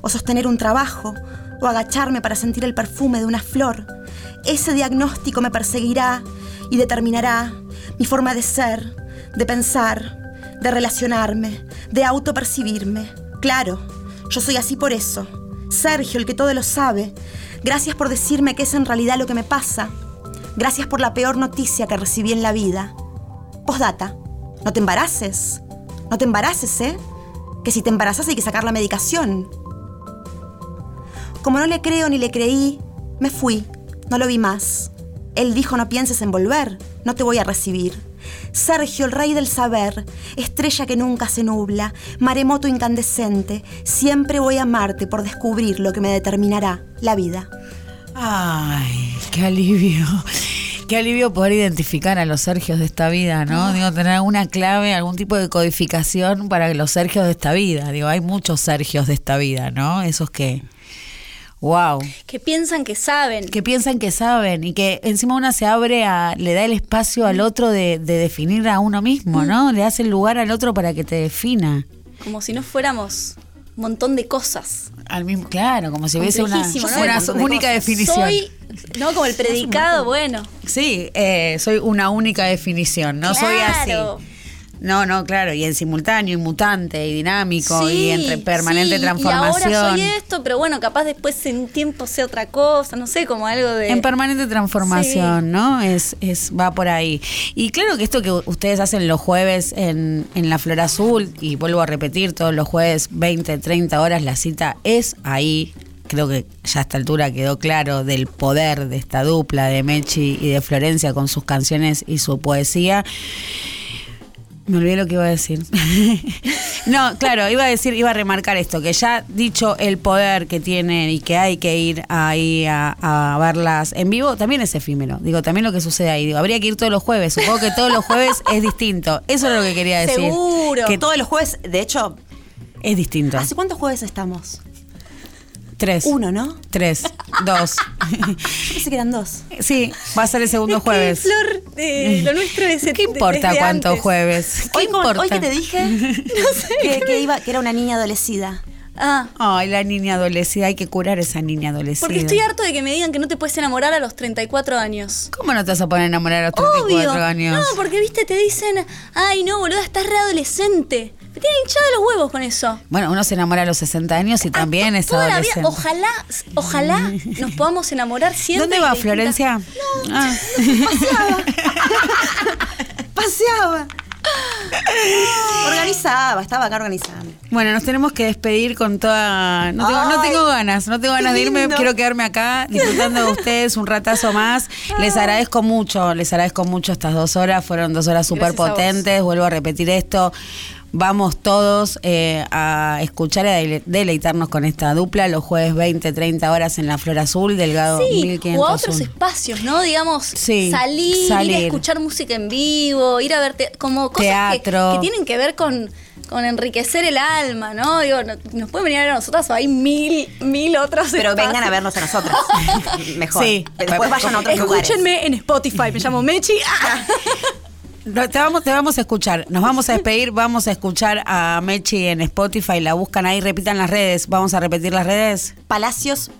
o sostener un trabajo, o agacharme para sentir el perfume de una flor. Ese diagnóstico me perseguirá y determinará mi forma de ser, de pensar, de relacionarme, de autopercibirme. Claro, yo soy así por eso. Sergio, el que todo lo sabe. Gracias por decirme que es en realidad lo que me pasa. Gracias por la peor noticia que recibí en la vida. Postdata, no te embaraces. No te embaraces, ¿eh? Que si te embarazas hay que sacar la medicación. Como no le creo ni le creí, me fui. No lo vi más. Él dijo no pienses en volver, no te voy a recibir. Sergio, el rey del saber, estrella que nunca se nubla, maremoto incandescente, siempre voy a amarte por descubrir lo que me determinará la vida. Ay, qué alivio. Qué alivio poder identificar a los Sergios de esta vida, ¿no? Digo, tener alguna clave, algún tipo de codificación para los Sergios de esta vida. Digo, hay muchos Sergios de esta vida, ¿no? Esos que. ¡Wow! Que piensan que saben. Que piensan que saben y que encima una se abre a. le da el espacio al otro de, de definir a uno mismo, ¿no? Le hace el lugar al otro para que te defina. Como si no fuéramos un montón de cosas. Al mismo, claro, como si hubiese una, única cosas. definición. Soy, ¿no? Como el predicado, bueno. Sí, eh, soy una única definición, no soy Claro. así. No, no, claro, y en simultáneo, y mutante, y dinámico, y entre permanente sí, transformación. Y ahora soy esto, pero bueno, capaz después en tiempo sea otra cosa, no sé, como algo de. En permanente transformación, ¿no? Es, es, va por ahí. Y claro que esto que ustedes hacen los jueves en, en la Flor Azul, y vuelvo a repetir, todos los jueves 20, 30 horas, la cita es ahí. Creo que ya a esta altura quedó claro del poder de esta dupla de Mechi y de Florencia con sus canciones y su poesía. Me olvidé lo que iba a decir. no, claro, iba a decir, iba a remarcar esto, que ya dicho el poder que tienen y que hay que ir ahí a, a verlas en vivo, también es efímero. Digo, también lo que sucede ahí. Digo, habría que ir todos los jueves. Supongo que todos los jueves es distinto. Eso es lo que quería decir. Seguro. Que todos los jueves, de hecho, Es distinto. ¿hace cuántos jueves estamos? Tres. Uno, ¿no? Tres. Dos. Yo pensé que eran dos. Sí, va a ser el segundo jueves. Flor, eh, lo nuestro es ¿Qué importa cuántos jueves? ¿Qué Hoy, importa? hoy que te dije que, que iba, que era una niña adolecida. Ah, Ay, la niña adolescida, hay que curar a esa niña adolescida. porque estoy harto de que me digan que no te puedes enamorar a los 34 años. ¿Cómo no te vas a poner a enamorar a los 34 Obvio. años? No, porque viste, te dicen, ay no, boluda, estás readolescente. Me tienen hinchado los huevos con eso. Bueno, uno se enamora a los 60 años y también es Toda la vida, adolescente. ojalá, ojalá nos podamos enamorar siempre. ¿Dónde va Florencia? Ah. Paseaba. Organizaba, estaba acá organizando. Bueno, nos tenemos que despedir con toda. No tengo, no Ay, tengo ganas, no tengo ganas de irme. lindo. Quiero quedarme acá disfrutando de ustedes un ratazo más. Les agradezco mucho, les agradezco mucho estas dos horas. Fueron dos horas súper potentes. Vuelvo a repetir esto. Vamos todos eh, a escuchar y a dele- deleitarnos con esta dupla los jueves 20, 30 horas en la Flor Azul, Delgado Sí, 1501. o a otros espacios, ¿no? Digamos, Sí, salir, ir a escuchar música en vivo, ir a ver te- como cosas que- Teatro. Que, tienen que ver con, con enriquecer el alma, ¿no? Digo, no- nos pueden venir a ver a nosotras o hay mil, mil otros Pero espacios. vengan a vernos a nosotras. Mejor. Sí. Después vayan a otros lugares. Escúchenme en Spotify, me llamo Mechi. Te vamos, te vamos a escuchar. Nos vamos a despedir. Vamos a escuchar a Mechi en Spotify. La buscan ahí. Repitan las redes. Vamos a repetir las redes. Palacios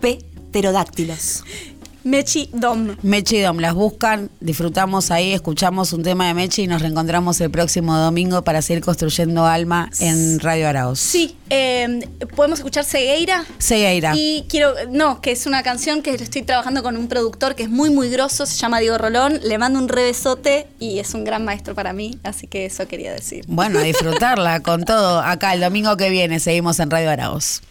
pterodáctilos. Mechi Dom. Mechi Dom las buscan. Disfrutamos ahí. Escuchamos un tema de Mechi y nos reencontramos el próximo domingo para seguir construyendo alma en Radio Arauz. Sí, eh, podemos escuchar Segueira. Segueira. Y quiero, no, que es una canción que estoy trabajando con un productor que es muy, muy grosso, se llama Diego Rolón. Le mando un rebesote y es un gran maestro para mí, así que eso quería decir. Bueno, a disfrutarla con todo. Acá el domingo que viene seguimos en Radio Arauz.